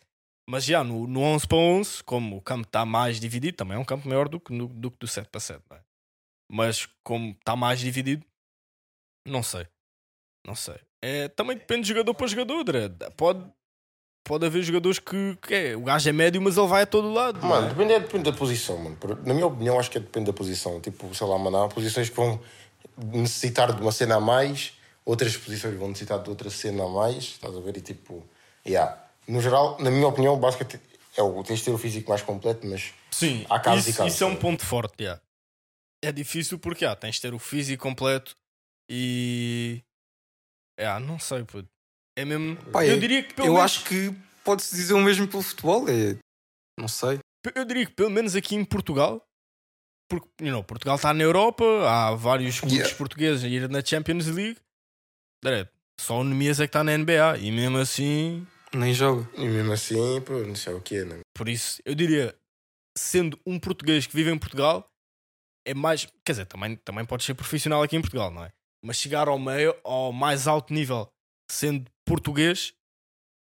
Mas já, no, no 11 para 11, como o campo está mais dividido, também é um campo maior do que, do, que do 7 para 7, não é? Mas como está mais dividido, não sei. Não sei. É, também depende de jogador para jogador, Dredd. Pode, pode haver jogadores que, que é, o gajo é médio, mas ele vai a todo lado. não Mano, é? depende, depende da posição, mano. Na minha opinião, acho que é depende da posição. Tipo, sei lá, mano, há posições que vão necessitar de uma cena a mais, outras posições vão necessitar de outra cena a mais, estás a ver? E tipo, yeah. No geral, na minha opinião, o basquete é o, tens de ter o físico mais completo, mas Sim, Há casos e isso, casos, isso é um sim. ponto forte. já. É difícil porque já, tens de ter o físico completo e. É, não sei, puto. É mesmo. Pá, eu eu- diria que pelo Eu menos, acho que pode-se dizer o mesmo pelo futebol. É... Não sei. eu diria que pelo menos aqui em Portugal, porque you know, Portugal está na Europa, há vários clubes Yeah. portugueses a ir na Champions League. Só o Nemias é que está na NBA e mesmo assim. Nem joga. e mesmo assim, pô, não sei o que é, né? Por isso, eu diria, sendo um português que vive em Portugal, é mais. Quer dizer, também, também pode ser profissional aqui em Portugal, não é? Mas chegar ao meio, ao mais alto nível, sendo português,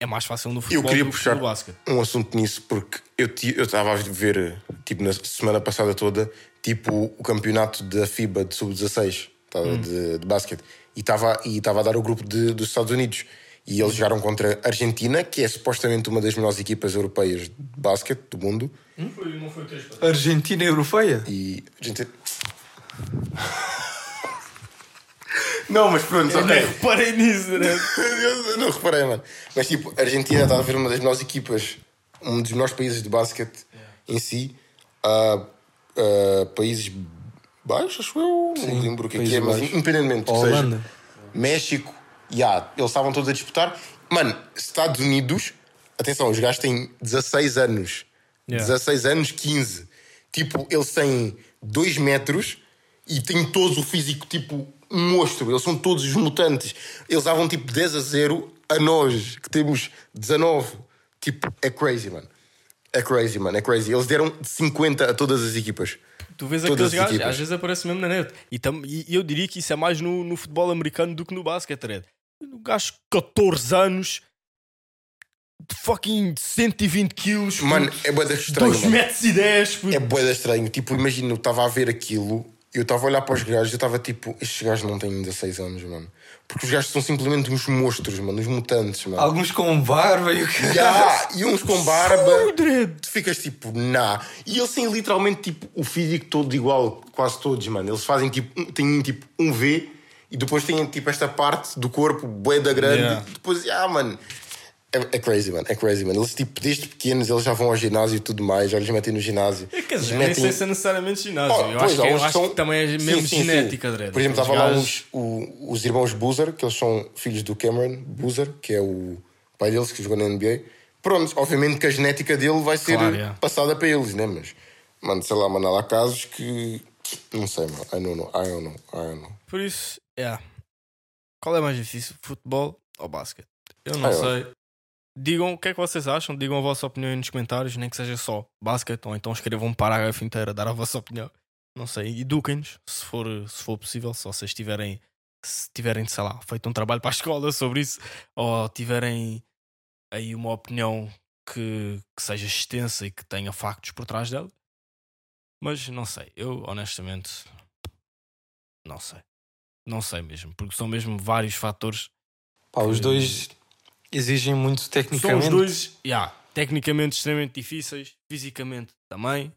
é mais fácil no futebol queria do puxar- no basquete. um assunto nisso porque eu eu estava a ver tipo na semana passada toda tipo o campeonato da FIBA de sub-16 tá, de, de basquete. E estava e estava a dar o grupo de- dos Estados Unidos. E eles jogaram contra a Argentina que é supostamente uma das melhores equipas europeias de basquete do mundo. Não foi, não foi três Argentina europeia? e a gente não mas pronto Eu ok. nem reparei nisso, né? Eu não reparei, mano. Mas tipo, a Argentina está a ver uma das melhores equipas, um dos melhores países de basquete em si. Ah, ah, países baixos, acho eu. não lembro o que é que é, mas independentemente. ou Holanda. seja, México, yeah, eles estavam todos a disputar. Mano, Estados Unidos, atenção, os gajos têm 16 anos. Yeah. 16 anos, 15. Tipo, eles têm 2 metros e têm todos o físico tipo um monstro. Eles são todos os mutantes. Eles davam tipo 10 a 0 a nós, que temos 19. Tipo, é crazy, mano. É crazy, mano. É crazy. Eles deram 50 a todas as equipas. Tu vês Todas aqueles gajos, equipas. às vezes aparece mesmo na net. E, tam- e eu diria que isso é mais no, no futebol americano do que no basquete, Red. O gajo 14 anos, de fucking 120 quilos, Mano, é boeda estranho. 2 mano. metros e 10. puto. É boeda estranho. Tipo, imagina, eu estava a ver aquilo, eu estava a olhar para os gajos, eu estava tipo, estes gajos não têm 16 anos, mano. Porque os gajos são simplesmente uns monstros, mano, uns mutantes, mano. Alguns com barba e o que. Ya, e uns com barba. Tu ficas tipo, nah. E eles têm literalmente tipo o físico todo igual, quase todos, mano. Eles fazem tipo, um- têm tipo um V e depois têm tipo esta parte do corpo, bué da grande. Yeah. Depois, ah, mano. É, é crazy, mano. É crazy, mano. Eles, tipo, desde pequenos, eles já vão ao ginásio e tudo mais, já lhes metem no ginásio. É, Quer dizer, Eles nem metem- sei se é necessariamente ginásio. Oh, eu acho, que, há eu acho são- que também é Sim, mesmo sim, sim. genética, Dredd. Por exemplo, Os estava lá gajos- uns, o- os irmãos Boozer, que eles são filhos do Cameron Boozer, que é o pai deles que jogou na NBA. Pronto, obviamente que a genética dele vai ser Claro, yeah. passada para eles, né? Mas, mano, sei lá, mano, há casos que. Não sei, mano. I don't know. I don't know. I don't know. Por isso, é. Qual é mais difícil, futebol ou basquete? Eu não Ah, sei. Digam o que é que vocês acham, digam a vossa opinião aí nos comentários, nem que seja só basquete, ou então escrevam um parágrafo inteiro a dar a vossa opinião. Não sei, eduquem-nos, se for, se for possível, se vocês tiverem, se tiverem, sei lá, feito um trabalho para a escola sobre isso, ou tiverem aí uma opinião que, que seja extensa e que tenha factos por trás dela. Mas não sei, eu honestamente não sei. Não sei mesmo, porque são mesmo vários fatores. Pá, os dois exigem muito São tecnicamente. os dois, yeah, tecnicamente extremamente difíceis, fisicamente também.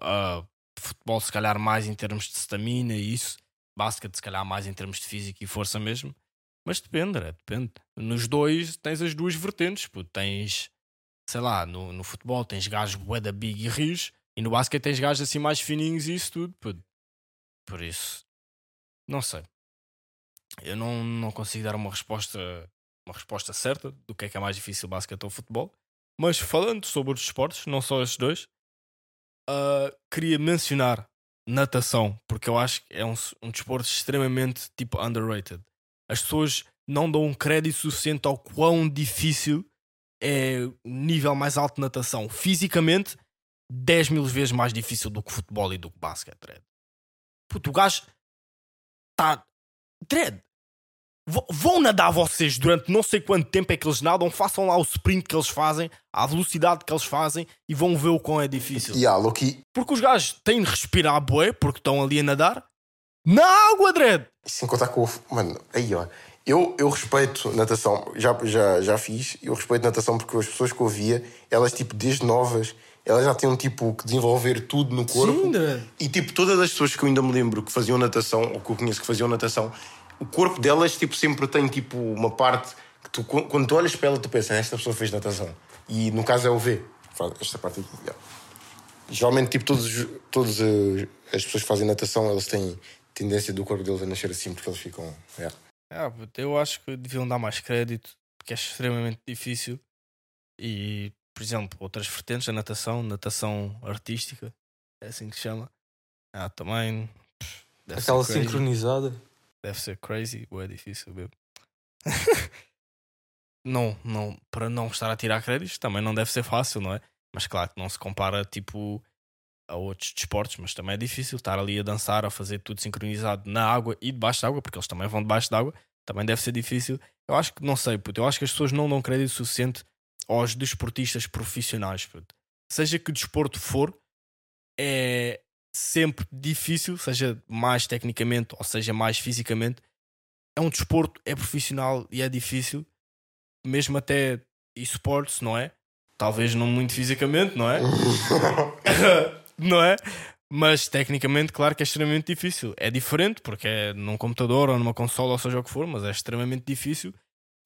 Ah, futebol, se calhar, mais em termos de stamina e isso. Basket, se calhar, mais em termos de físico e força mesmo. Mas depende, é, depende. Nos dois tens as duas vertentes. Pô. Tens, sei lá, no, no futebol tens gajos bué da big e rios, e no basquete tens gajos assim mais fininhos e isso tudo. pô. Por isso, não sei. Eu não, não consigo dar uma resposta uma resposta certa do que é que é mais difícil, basquete ou futebol. Mas falando sobre os esportes, não só estes dois, ah, queria mencionar natação, porque eu acho que é um, um desporto extremamente tipo underrated. As pessoas não dão um crédito suficiente ao quão difícil é o nível mais alto de natação. Fisicamente, 10 mil vezes mais difícil do que futebol e do que basquete. Puto, o gajo está. Dredd, vão nadar vocês durante não sei quanto tempo é que eles nadam, façam lá o sprint que eles fazem, à velocidade que eles fazem e vão ver o quão é difícil. Há, Loki, Porque os gajos têm de respirar bué, porque estão ali a nadar na água, Dredd. sem contar com o. Mano, aí ó. Eu, eu respeito natação, já, já, já fiz, eu respeito natação porque as pessoas que eu via, elas tipo, desde novas, elas já tinham tipo que desenvolver tudo no corpo. Sim. E tipo, todas as pessoas que eu ainda me lembro que faziam natação, ou que eu conheço que faziam natação, o corpo delas tipo, sempre tem tipo uma parte que tu, quando tu olhas para ela, tu pensas, esta pessoa fez natação. E no caso é o V. Faz Esta parte aqui. yeah. Geralmente, tipo, todos, todas eh, as pessoas que fazem natação, elas têm tendência do corpo deles a nascer assim porque eles ficam. yeah. Ah, eu acho que deviam dar mais crédito, porque é extremamente difícil. E, por exemplo, outras vertentes da natação, natação artística, é assim que se chama. Ah, também. Aquela sincronizada. Deve ser crazy, ou é difícil mesmo. não, não, para não estar a tirar créditos, também não deve ser fácil, não é? Mas claro que não se compara, tipo, a outros desportos, mas também é difícil estar ali a dançar, a fazer tudo sincronizado na água e debaixo da água, porque eles também vão debaixo da água, também deve ser difícil. Eu acho que, não sei, puto, eu acho que as pessoas não dão crédito suficiente aos desportistas profissionais, puto. Seja que desporto for, é sempre difícil, seja mais tecnicamente ou seja mais fisicamente. É um desporto, é profissional e é difícil, mesmo até esportes, não é? Talvez não muito fisicamente, não é? não é? Mas tecnicamente, claro que é extremamente difícil. É diferente porque é num computador ou numa consola, ou seja o que for, mas é extremamente difícil.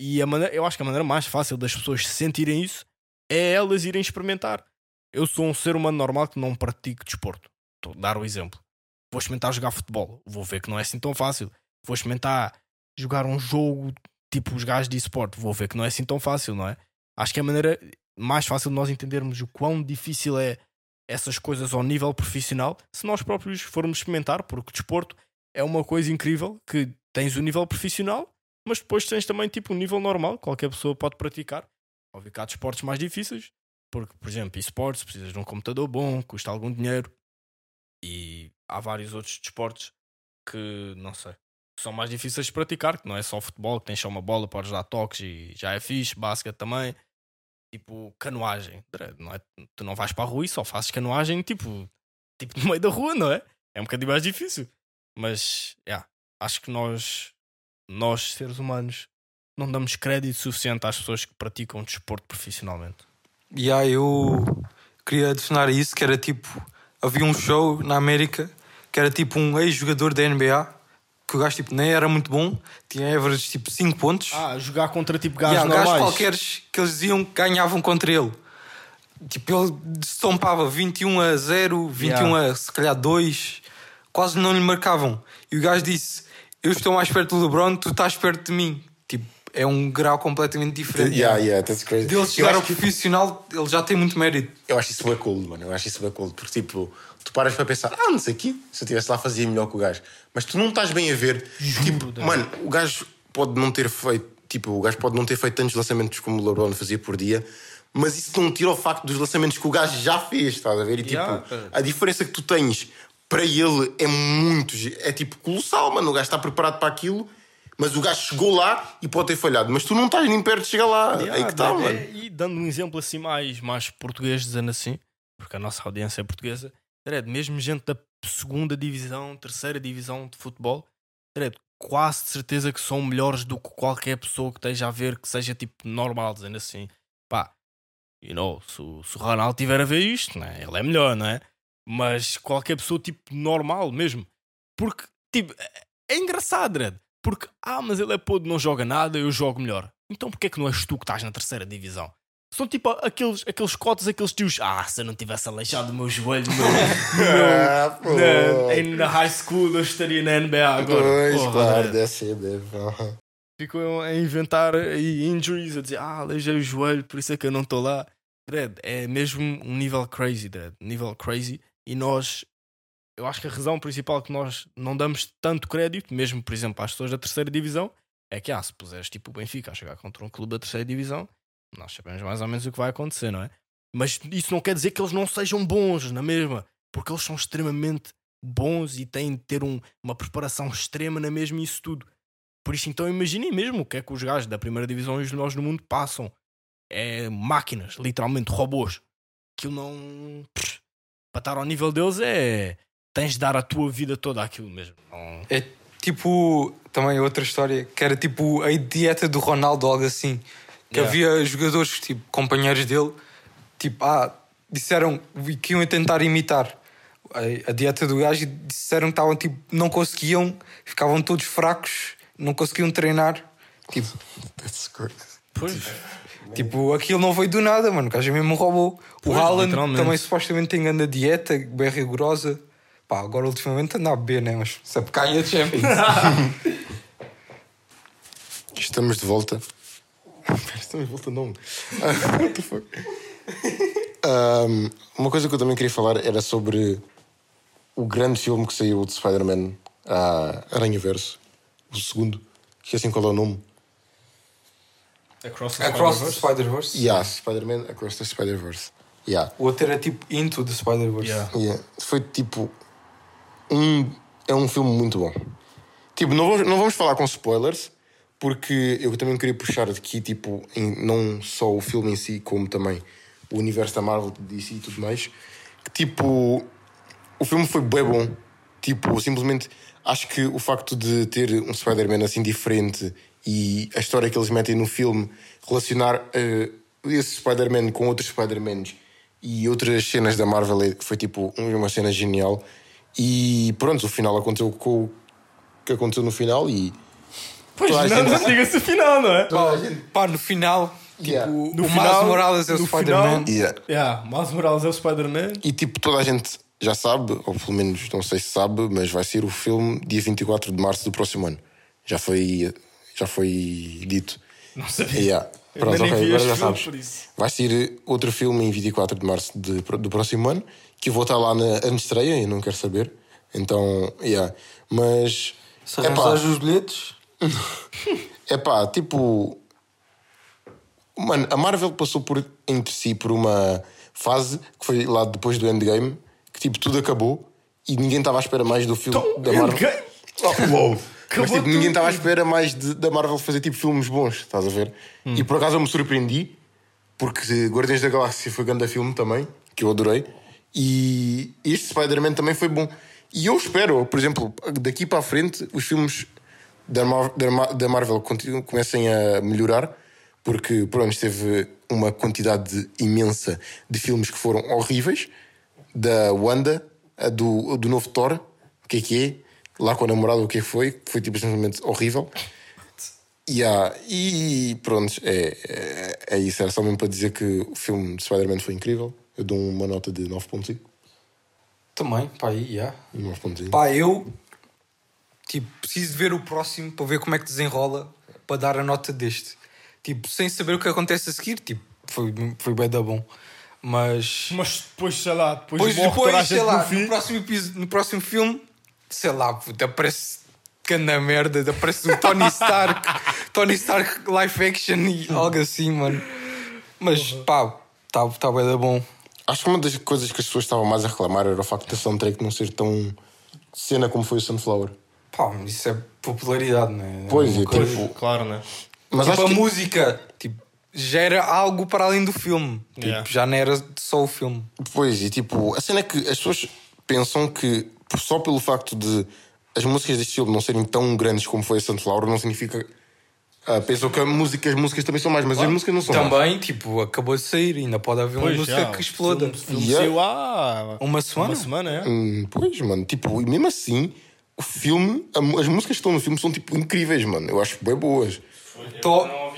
E a maneira, eu acho que a maneira mais fácil das pessoas sentirem isso é elas irem experimentar. Eu sou um ser humano normal que não pratico desporto. Estou a dar o exemplo. Vou experimentar jogar futebol. Vou ver que não é assim tão fácil. Vou experimentar jogar um jogo tipo os gajos de esporte. Vou ver que não é assim tão fácil, não é? Acho que é a maneira mais fácil de nós entendermos o quão difícil é essas coisas ao nível profissional se nós próprios formos experimentar, porque desporto é uma coisa incrível que tens o nível profissional, mas depois tens também tipo um nível normal, qualquer pessoa pode praticar. Óbvio que há desportos mais difíceis, porque, por exemplo, esportes precisas de um computador bom, custa algum dinheiro, e há vários outros desportos que não sei. São mais difíceis de praticar, que não é só futebol, que tens só uma bola, podes dar toques e já é fixe, basquete também tipo canoagem. Não é, tu não vais para a rua e só fazes canoagem tipo, tipo no meio da rua, não é? É um bocadinho mais difícil. Mas yeah, acho que nós, nós, seres humanos, não damos crédito suficiente às pessoas que praticam desporto profissionalmente. E yeah, eu queria adicionar isso que era tipo. Havia um show na América que era tipo um ex-jogador da NBA que o gajo tipo, nem era muito bom, tinha average tipo 5 pontos. Ah, jogar contra tipo gajos yeah, normais. gajos qualquer que eles diziam que ganhavam contra ele. Tipo, ele estompava 21 a 0, 21 yeah. a se calhar 2, quase não lhe marcavam. E o gajo disse: Eu estou mais perto do LeBron, tu estás perto de mim. Tipo, é um grau completamente diferente. Yeah, yeah, that's crazy. Dele chegar ao profissional, ele já tem muito mérito. Eu acho isso bem cool, mano. Eu acho isso bem cool, porque tipo tu paras para pensar, ah, não sei aqui, se eu estivesse lá fazia melhor que o gajo. Mas tu não estás bem a ver. Juro, tipo, mano, o gajo pode não ter feito, tipo, o gajo pode não ter feito tantos lançamentos como o LeBron fazia por dia, mas isso não tira o facto dos lançamentos que o gajo já fez, estás a ver? E tipo, yeah. a diferença que tu tens para ele é muito, é tipo colossal, mano. O gajo está preparado para aquilo. Mas o gajo chegou lá e pode ter falhado, mas tu não estás nem perto de chegar lá. Yeah, Aí que está, mano. É, e dando um exemplo assim mais, mais português, dizendo assim, porque a nossa audiência é portuguesa, Dredd, mesmo gente da segunda divisão, terceira divisão de futebol, Dredd, quase de certeza que são melhores do que qualquer pessoa que esteja a ver que seja tipo normal, dizendo assim, pá, you know, se, se o Ronaldo tiver a ver isto, né, ele é melhor, não é? Mas qualquer pessoa tipo normal mesmo, porque tipo, é, é engraçado, Dredd, porque ah, mas ele é podre, não joga nada, eu jogo melhor. Então porquê é que não és tu que estás na terceira divisão? São tipo aqueles, aqueles cotes, aqueles tios. Ah, se eu não tivesse aleijado o meu joelho no meu, na, na high school, eu estaria na NBA agora. Pois, oh, claro, deve ser, deve. Ficam a inventar aí injuries, a dizer, ah, aleijei o joelho, por isso é que eu não estou lá. Dread, é mesmo um nível crazy, Dread. Nível crazy. E nós, eu acho que a razão principal que nós não damos tanto crédito, mesmo por exemplo às pessoas da terceira divisão, é que, ah, se puseres tipo o Benfica a chegar contra um clube da terceira divisão nós sabemos mais ou menos o que vai acontecer, não é? Mas isso não quer dizer que eles não sejam bons na mesma, porque eles são extremamente bons e têm de ter um, uma preparação extrema na mesma isso tudo. Por isso, então, imaginem mesmo o que é que os gajos da primeira divisão e os melhores do mundo passam. É máquinas, literalmente robôs. Aquilo não. Para estar ao nível deles é. Tens de dar a tua vida toda àquilo mesmo. É tipo. Também outra história que era tipo a dieta do Ronaldo, algo assim. Que yeah. havia jogadores, tipo, companheiros dele, tipo, ah, disseram que iam tentar imitar a, a dieta do gajo e disseram que estavam, tipo, não conseguiam, ficavam todos fracos, não conseguiam treinar. Tipo, That's. Pois. Tipo, aquilo não veio do nada, mano. O gajo é mesmo roubou. O Haaland também supostamente tem grande dieta, bem rigorosa. Pá, agora ultimamente anda a beber, né? Mas se é porque a Champions. Estamos de volta. Estamos voltando um, uma coisa que eu também queria falar era sobre o grande filme que saiu de Spider-Man, uh, Aranha Verso, o segundo. Esqueci qual é o nome. Across the Spider-Verse? Yeah, Spider-Man Across the Spider-Verse. Yeah. O outro era tipo Into the Spider-Verse. Yeah. Yeah. Foi tipo. Um, é um filme muito bom. Tipo, não vamos, não vamos falar com spoilers, porque eu também queria puxar aqui, tipo, em, não só o filme em si, como também o universo da Marvel, DC e tudo mais. Que tipo. O filme foi bem bom. Tipo, simplesmente acho que o facto de ter um Spider-Man assim diferente e a história que eles metem no filme relacionar eh, esse Spider-Man com outros Spider-Mans e outras cenas da Marvel é- foi tipo uma cena genial. E pronto, o final aconteceu com o que aconteceu no final e. Pois não, gente- não diga-se o final, não é? Pá, pá, no final, tipo, Yeah. o No Miles final- Morales é o Spider-Man. final- Yeah. Yeah, Miles Morales é o Spider-Man. E tipo, toda a gente já sabe, ou pelo menos não sei se sabe, mas vai ser o filme dia 24 de março do próximo ano. Já foi, já foi dito. Não sabia. Yeah. Pronto, ainda nem ok, vi agora já sabes. Vai ser outro filme em 24 de março de- do próximo ano, que eu vou estar lá na estreia e não quero saber. Então, yeah. Mas. Se arranjares os bilhetes, é pá, tipo. Mano, a Marvel passou por, entre si por uma fase que foi lá depois do Endgame, que tipo tudo acabou e ninguém estava à espera mais do filme Então, da Marvel. Endgame? Oh, uou. Mas tipo, ninguém estava à espera mais de- da Marvel fazer tipo filmes bons, estás a ver? Hum. E por acaso eu me surpreendi, porque Guardiões da Galáxia foi grande filme também, que eu adorei, e este Spider-Man também foi bom. E eu espero, por exemplo, daqui para a frente, os filmes da, Mar- da Mar- da Marvel comecem a melhorar, porque pronto, teve uma quantidade imensa de filmes que foram horríveis, da Wanda, do, do novo Thor, o que é que é? Lá com a namorada, o que é que foi? Foi tipo simplesmente horrível. Yeah, e pronto, é, é, é isso. Era só mesmo para dizer que o filme de Spider-Man foi incrível. Eu dou uma nota de 9.5. também, pá, aí, yeah. 9.5. Pá, eu tipo, preciso de ver o próximo para ver como é que desenrola para dar a nota deste. Tipo, sem saber o que acontece a seguir, tipo, foi, foi bem da bom. Mas Mas depois, sei lá, depois, depois, depois sei lá, no fim. no próximo, no próximo filme, sei lá, puta, aparece cana merda, aparece o Tony Stark, Tony Stark live action e algo assim, mano. Mas pá, está tá bem da bom. Acho que uma das coisas que as pessoas estavam mais a reclamar era o facto da soundtrack não ser tão cena como foi o Sunflower. Pá, isso é popularidade, não é? Pois, uma é coisa- tipo- Claro, né? Mas tipo, acho a que- música tipo, gera algo para além do filme. Tipo, Yeah. Já não era só o filme. Pois, e tipo, a cena é que as pessoas pensam que só pelo facto de as músicas deste filme não serem tão grandes como foi a Sunflower não significa. Ah, pensam que a música, as músicas também são mais, mas as músicas não são mais. Também, tipo, acabou de sair, ainda pode haver uma Pois, música já, que o exploda. filme- O filme Yeah. saiu há Uma semana? Uma semana, é? Hum, pois, mano, tipo, e mesmo assim, o filme, a mu- as músicas que estão no filme são tipo incríveis, mano. Eu acho bem boas.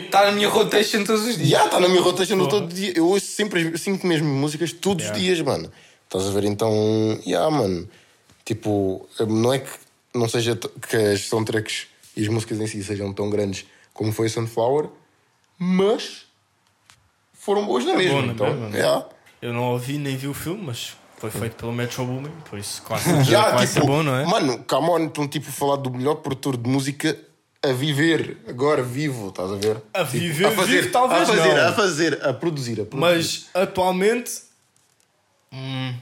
Está na minha rotation todos os E dias. já está na minha rotation todo dia. Eu ouço sempre as cinco mesmas músicas todos os dias, mano. Estás a ver? Então, já, mano. Tipo, não é que não seja que as soundtracks e as músicas em si sejam tão grandes como foi Sunflower, mas foram boas na mesma. bom, é então, mesmo? já. Eu não ouvi nem vi o filme, mas foi feito pelo Metro Boomin, por isso quase que vai tipo, ser bom, não é? Mano, come on, estão tipo a falar do melhor produtor de música a viver, agora vivo, estás a ver? A Tipo, viver, vivo, talvez a fazer, não. a fazer, a produzir, a produzir. Mas atualmente. Hum,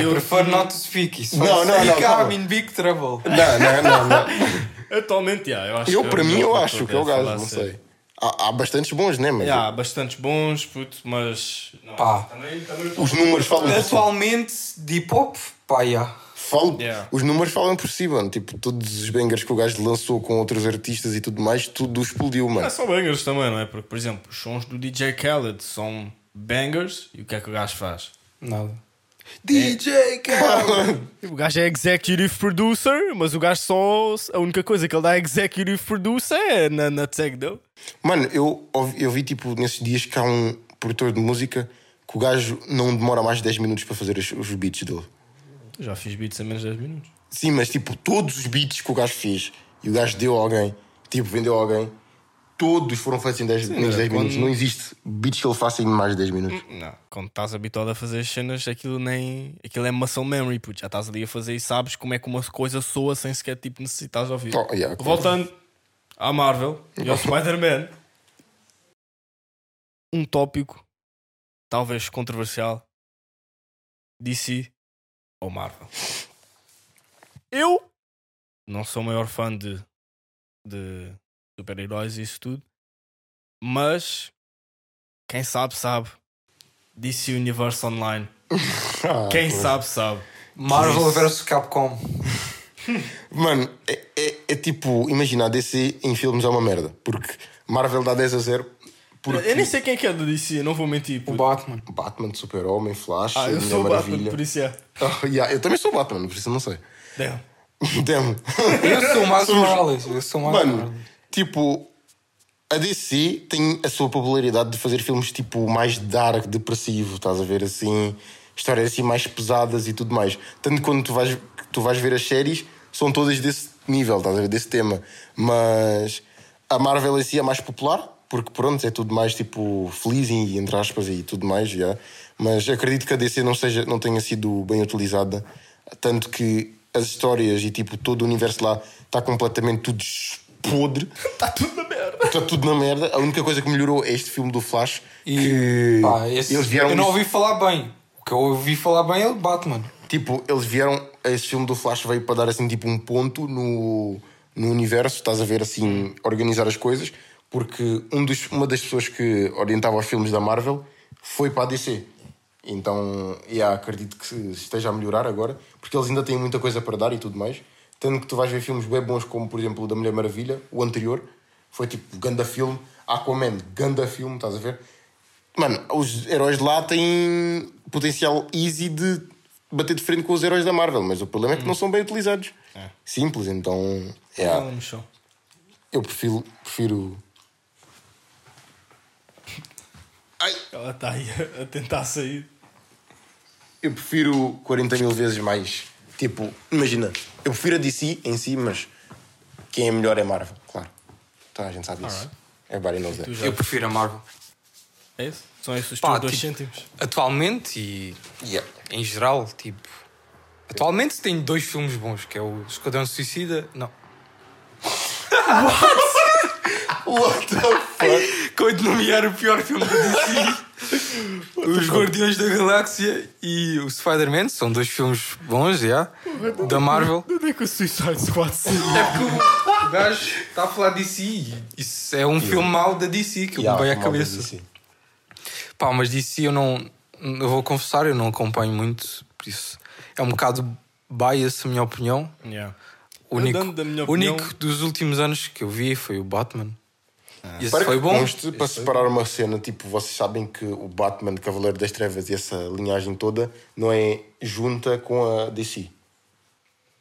I Eu- prefer not to speak. Isso Não, não, não. I'm in big trouble. Não, não, não, não. atualmente, yeah, eu acho Eu, que para é o mim, eu acho que é o gajo, não sei. Há, há bastantes bons, né? Mas Yeah, há bastantes bons, puto, mas. Não, Pá. Também, também os números falam por si. Atualmente, de hip hop, pá, yeah. Falam- Yeah. Os números falam por si, mano. Tipo, todos os bangers que o gajo lançou com outros artistas e tudo mais, tudo explodiu, Não mano. é só bangers também, não é? Porque, por exemplo, os sons do DJ Khaled são bangers e o que é que o gajo faz? Nada. DJ Khaled. O gajo é executive producer, mas o gajo só. A única coisa que ele dá executive producer é na, na tag dele. Mano, eu, eu vi, tipo, nesses dias que há um produtor de música que o gajo não demora mais de 10 minutos para fazer os, os beats dele. Eu já fiz beats em menos de 10 minutos. Sim, mas tipo, todos os beats que o gajo fez e o gajo deu a alguém, tipo, vendeu a alguém, todos foram feitos em 10, menos de 10 quando- minutos. Não existe beats que ele faça em mais de 10 minutos. Não, quando estás habituado a fazer as cenas, aquilo nem. Aquilo é muscle memory, puto. Já estás ali a fazer e sabes como é que uma coisa soa sem sequer tipo necessitares ouvir. Oh, yeah, claro. Voltando à Marvel e ao Spider-Man, um tópico talvez controversial: DC ou Marvel? Eu não sou o maior fã de, de super-heróis e isso tudo, mas quem sabe, sabe. DC Universe Online. Ah, Quem pois. sabe, sabe. Marvel vs Capcom. Mano, é, é- é tipo, imagina, a DC em filmes é uma merda. Porque Marvel dá 10 a 0. Porque Eu nem sei quem é que é do DC, não vou mentir. O puto. Batman. Batman, Super-Homem, Flash, Ah, eu sou o Batman, Maravilha. por isso é. Oh, yeah, eu também sou Batman, por isso eu não sei. Damn. Damn. Eu sou o Miles Morales. Eu sou o Miles Morales. Tipo, a DC tem a sua popularidade de fazer filmes tipo mais dark, depressivo, estás a ver assim, histórias assim mais pesadas e tudo mais. Tanto quando tu vais, tu vais ver as séries, são todas desse nível, estás a ver, desse tema. Mas a Marvel em si é mais popular, porque pronto, é tudo mais tipo feliz e entre aspas e tudo mais, já. Mas acredito que a DC não, seja, não tenha sido bem utilizada, tanto que as histórias e tipo todo o universo lá está completamente tudo podre. Está tudo na merda. Está tudo na merda. A única coisa que melhorou é este filme do Flash. E, que pá, esse- eles vieram. eu não ouvi falar bem. O que eu ouvi falar bem é o Batman. Tipo, eles vieram. Esse filme do Flash veio para dar assim tipo um ponto no, no universo. Estás a ver assim, organizar as coisas. Porque um dos, uma das pessoas que orientava os filmes da Marvel foi para a DC. Então, yeah, acredito que esteja a melhorar agora. Porque eles ainda têm muita coisa para dar e tudo mais. Tanto que tu vais ver filmes bem bons, como por exemplo o da Mulher Maravilha, o anterior. Foi tipo ganda filme. Aquaman, ganda filme, estás a ver? Mano, os heróis de lá têm potencial easy de bater de frente com os heróis da Marvel, mas o problema é que não são bem utilizados. É. Simples, então. No chão. eu prefiro. prefiro... Ai, Ela está aí a tentar sair. eu prefiro 40 mil vezes mais. Tipo, imagina, eu prefiro a DC em si, mas quem é melhor é Marvel, claro. Então a gente sabe isso. Alright. Everybody knows that. Eu prefiro a Marvel. É isso? São esses os Pá, teus dois tipo- cêntimos. Atualmente e Yeah. em geral, tipo. Atualmente tenho dois filmes bons, que é o Esquadrão Suicida. Não. What the fuck? Quando nomear o pior filme da DC. Os Guardiões da Galáxia e o Spider-Man são dois filmes bons, já. Da Marvel. Onde é que o Suicide Squad saiu? É porque o gajo está a falar de DC. e Isso é um filme mau da DC que eu Yeah, me veio à mal da cabeça. Pá, mas DC eu não. Eu vou confessar, eu não acompanho muito. Por isso é um bocado bias, a minha opinião. Yeah. Único, dando da minha o único opinião- dos últimos anos que eu vi foi o Batman. E esse Para foi bom. conste, para separar uma cena, tipo, vocês sabem que o Batman, Cavaleiro das Trevas e essa linhagem toda não é junta com a DC.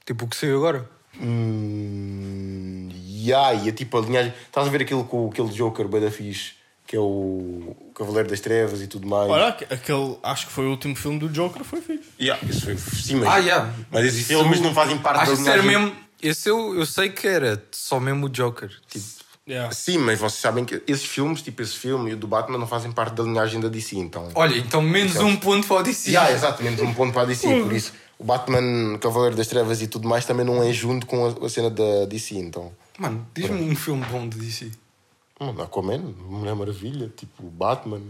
Tipo o que saiu agora. Hum, yeah, e é tipo a linhagem. Estás a ver aquilo com aquele Joker, bem da fixe, que é o Cavaleiro das Trevas e tudo mais. Olha, aque- aquele, acho que foi o último filme do Joker, foi fixe. Yeah, isso foi sim, mas, Ah, yeah. mas esses Isso- filmes não fazem parte Acho da linhagem. mesmo. Esse eu, eu sei que era só mesmo o Joker. Tipo, Yeah. Sim, mas vocês sabem que esses filmes, tipo esse filme e o do Batman, não fazem parte da linhagem da DC, então. olha, então menos um ponto para o DC. Yeah, exatamente, um ponto para a DC, por isso o Batman, Cavaleiro das Trevas e tudo mais também não é junto com a, a cena da DC, então. Mano, diz-me um filme bom de DC. Mano, Aquaman, Mulher Maravilha, tipo Batman.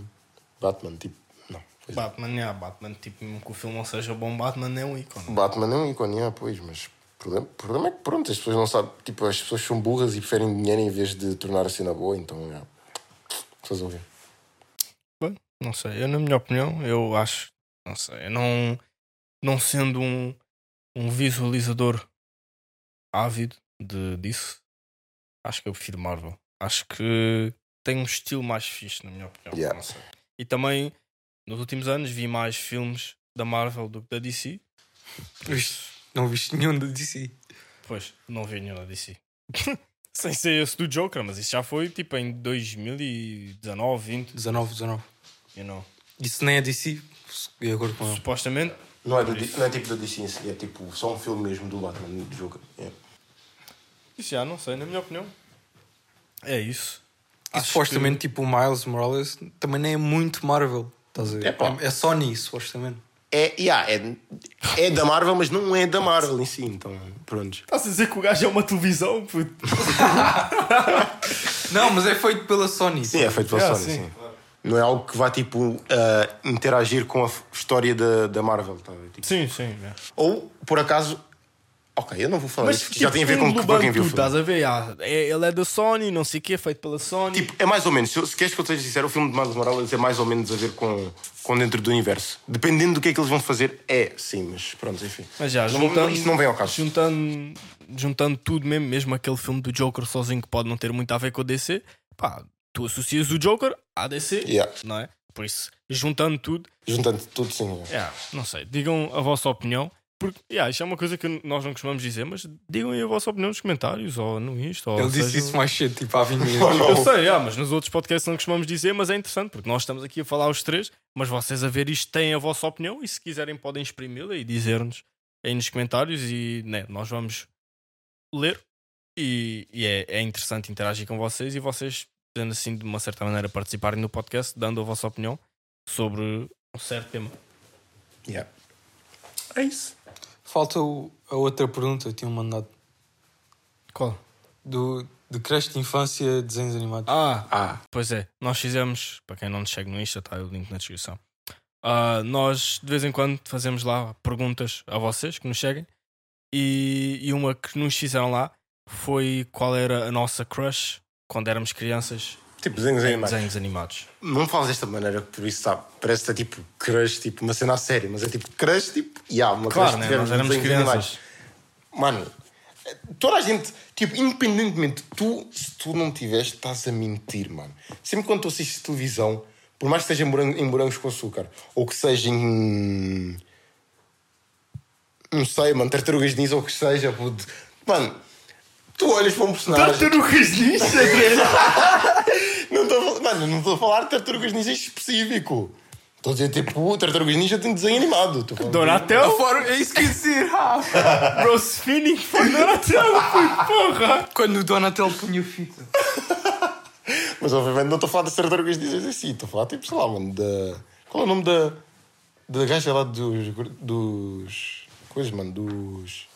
Batman, tipo. Não. pois é. Batman, yeah, Batman, tipo, mesmo que o filme não seja bom, Batman é um ícone. Batman é um ícone, yeah, pois, mas problema, o problema é que pronto, as pessoas não sabem, tipo, as pessoas são burras e preferem dinheiro em vez de tornar a cena boa, então. Vocês vão ver. Bem, não sei, eu na minha opinião, eu acho, não sei, eu não, não sendo um, um visualizador ávido de, disso, acho que eu prefiro Marvel. Acho que tem um estilo mais fixe, na minha opinião. Yeah. Não sei. E também, nos últimos anos, vi mais filmes da Marvel do que da DC. Viste? Não viste nenhum da DC. Pois, não vi nenhum da DC. Sem ser esse do Joker, mas isso já foi tipo em 2019, 20, 19, 19. you know. Isso nem é DC, de acordo com ele. Supostamente, Não é, do, não é tipo da DC em si, é tipo só um filme mesmo do Batman, do Joker. Yeah. isso já não sei, na minha opinião. É isso. E Acho supostamente, tipo, o Miles Morales também nem é muito Marvel. Estás a ver? É, é Sony, supostamente. É, yeah, é, é da Marvel, mas não é da Marvel em si, então, pronto. Estás a dizer que o gajo é uma televisão? Puto. Não, mas é feito pela Sony. Sim, é feito pela Yeah, Sony, sim. sim. Não é algo que vá tipo ah, interagir com a história da, da Marvel. Tá? Tipo, Sim, sim. é. Ou, por acaso. Ok, eu não vou falar Mas isso, porque já tipo, tem a ver com, com quem viu o filme. Estás a ver? Ah, é- ele é da Sony, não sei o que, feito pela Sony. Tipo, é mais ou menos, se, se queres que eu seja sincero, o filme de Miles Morales é mais ou menos a ver com, com dentro do universo. Dependendo do que é que eles vão fazer, é sim, mas pronto, enfim. Mas já, juntando, Isso não vem ao caso. Juntando, juntando tudo mesmo, mesmo aquele filme do Joker sozinho que pode não ter muito a ver com a DC, pá, tu associas o Joker à DC, Yeah. não é? Por isso, juntando tudo, Juntando tudo, sim. é. yeah, não sei, digam a vossa opinião, porque yeah, isto é uma coisa que nós não costumamos dizer, mas digam aí a vossa opinião nos comentários ou no Insta. Ou Ele disse seja- isso mais cedo, tipo há 20 Oh, minutos. Eu sei, yeah, mas nos outros podcasts não costumamos dizer, mas é interessante porque nós estamos aqui a falar os três, mas vocês a ver isto têm a vossa opinião e se quiserem podem exprimi-la e dizer-nos aí nos comentários e né, nós vamos ler e, e é, é interessante interagir com vocês e vocês, podendo assim de uma certa maneira participarem no podcast, dando a vossa opinião sobre um certo tema. Yeah. É isso. Falta o- a outra pergunta, eu tinha mandado. Qual? Do, de creche de infância, desenhos animados. Ah, Ah, Pois é, nós fizemos, para quem não nos segue no Insta, está o link na descrição. Ah, nós de vez em quando fazemos lá perguntas a vocês que nos seguem e, e uma que nos fizeram lá foi qual era a nossa crush quando éramos crianças tipo desenhos em animados. desenhos animados. Não falas desta maneira, por isso sabe, parece que é tipo crush, tipo uma cena a sério, mas é tipo crush, tipo, e há uma Claro, crush né? que nós éramos crianças. Mano, toda a gente, tipo, independentemente, tu, se tu não tiveste, estás a mentir, mano. Sempre quando tu assistes televisão, por mais que seja em morango- em morangos com açúcar, ou que seja em. Não sei, mano, tartarugas ninja, ou que seja, puto. Mano, tu olhas para um personagem. Tartarugas ninja, estou a falar- Mano, não estou a falar de tartarugas ninja específico. Estou a dizer, tipo, tartarugas ninja tem desenho animado. Donatel? Fora, é eu ia dizer. Rose Finning for Donatel, porra! Quando o Donatello punha fita. Mas obviamente não estou a falar das tartarugas ninjas assim, estou a falar tipo, sei lá, mano, da. Qual é o nome da. Da gaja lá dos. dos. coisas, mano, dos.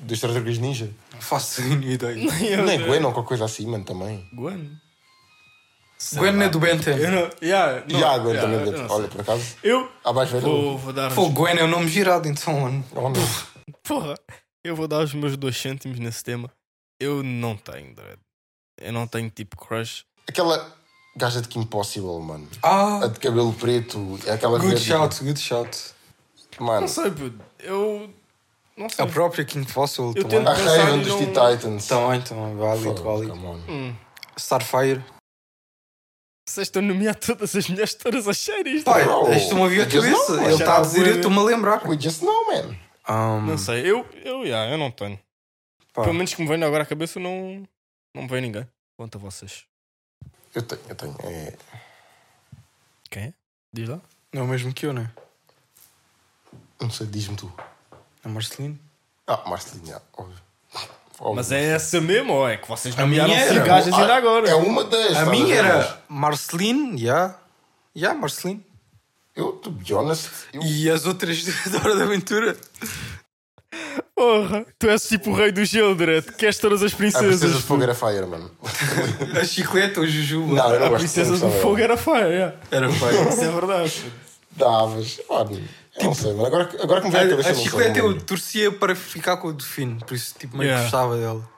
dos tartarugas ninja? Não faço mínima ideia. Não é Gwen ou qualquer coisa assim, mano, também. Gwen? Gwen é do Ben 10. Eu não, yeah, não, a Gwen yeah, também. sei. Olha, por acaso. Eu A mais velha. vou, vou dar Pô, Gwen é o nome girado, então, mano. Porra, eu vou dar os meus dois cêntimos nesse tema. Eu não tenho, Dredd. Eu não tenho tipo crush. Aquela gaja de Kim Possible, mano. Ah, A de cabelo preto, é aquela good verde. shout, good shout. Mano, Não sei, puto. Eu. Não sei. A própria King Fossil Eu também. a Raven dos não- Teen Titans. Também, também, válido, válido. come on. Hum. Starfire. Vocês estão a nomear todas as mulheres todas as séries. Pai, estão a a just cabeça. know, Ele está a dizer, eu estou-me a lembrar. We just know, man. Um, Não sei, eu, eu, yeah, eu não tenho. pá, Pelo menos que me venha agora à cabeça, não, não me veio ninguém. Quanto a vocês. Eu tenho, eu tenho. É... Quem é? Diz lá. Não é o mesmo que eu, né? Não sei, diz-me tu. A Marceline. Ah, Marcelinha, já, óbvio. Óbvio. Mas é essa mesmo, ou é que vocês A minha nomearam era. cinco gajas ainda agora? É uma das. A estás minha era Marceline, já. Já, Marceline. Eu, to be honest, eu. E as outras da Hora da Aventura. Porra, tu és tipo o rei do gelo, Dredd. Queres todas as A princesas. princesa de fogo era fire, mano. A chicleta, o Jujuba. Não, eu não a gosto princesa de do fogo era fire, yeah. Era feio. Isso é verdade. Davas. Mano, eu não sei, mano. Agora, agora que me vem à A, cabeça, a não chicleta não eu lembro. torcia para ficar com o Delfino, por isso tipo, meio Yeah. gostava dela.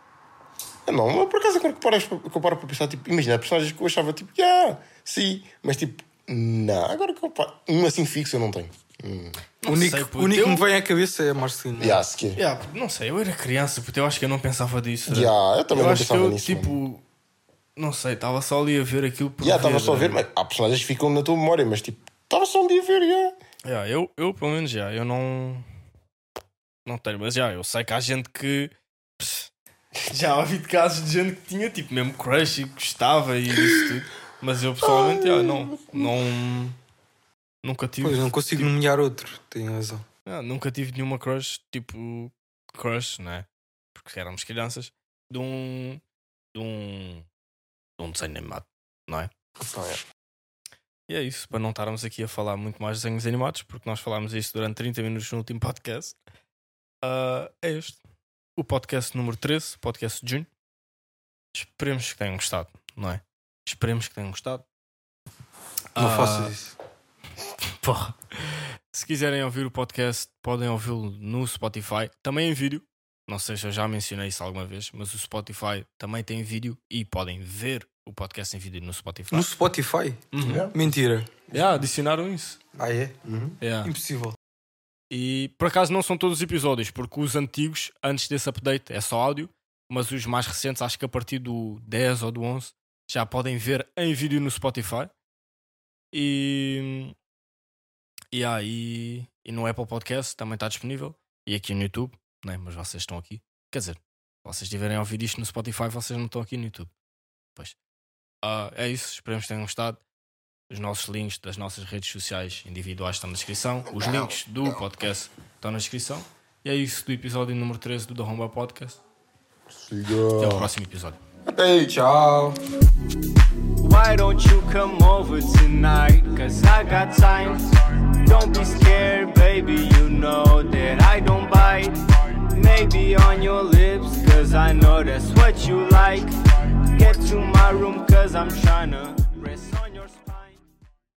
Eu Não, mas por acaso, agora que paras, que eu paro para pensar, tipo, imagina, personagens que eu achava, tipo, yeah, sim, mas tipo, não. Agora que eu paro, um assim fixo eu não tenho. Hum. O único, sei, puto, o único que eu- me vem à cabeça é a Marceline. Yeah, se. Yeah, não sei, eu era criança, porque eu acho que eu não pensava disso. Yeah, eu também eu não acho que pensava eu, nisso. tipo, mano. não sei, estava só ali a ver aquilo por Yeah, estava só a ver, Dredd. mas há personagens que ficam na tua memória, mas tipo, estava só um dia a ver, yeah. Yeah, eu, eu, pelo menos, já, eu não. Não tenho, mas já, eu sei que há gente que. pss, Já ouvi de casos de gente que tinha, tipo, mesmo crush e gostava e isso tudo. Mas eu pessoalmente, já, não. não nunca tive. Pois, não consigo nomear outro, tem razão. Ah, nunca tive nenhuma crush, tipo, crush, né? Porque éramos crianças, de um. de um. de um desenho animado, não é? Então, é. E é isso, para não estarmos aqui a falar muito mais de desenhos animados, porque nós falámos isso durante 30 minutos no último podcast. ah, é este. O podcast número 13, podcast de junho. Esperemos que tenham gostado, não é? Esperemos que tenham gostado. Não Ah. faças isso. Porra. Se quiserem ouvir o podcast, podem ouvi-lo no Spotify, também em vídeo. Não sei se eu já mencionei isso alguma vez, mas o Spotify também tem vídeo e podem ver o podcast em vídeo no Spotify. No Spotify? Uhum. Yeah. Mentira. Yeah, adicionaram isso. Ah, é? Yeah. Impossível. E por acaso não são todos os episódios, porque os antigos, antes desse update, é só áudio, mas os mais recentes, acho que a partir do 10 ou do 11, já podem ver em vídeo no Spotify. E. E aí. E no Apple Podcast também está disponível. E aqui no YouTube, né? mas vocês estão aqui. Quer dizer, se vocês estiverem a ouvir isto no Spotify, vocês não estão aqui no YouTube. Pois. Ah, é isso, esperamos que tenham gostado. Os nossos links das nossas redes sociais individuais estão na descrição. Os links do podcast estão na descrição. E é isso do episódio número 13 do The Home Podcast. Até o próximo episódio. Ei, Tchau. Why don't you come over tonight? Cause I got time. Don't be scared, baby. You know that I don't bite. Maybe on your lips, cause I know that's what you like. Get to my room, cause I'm tryna.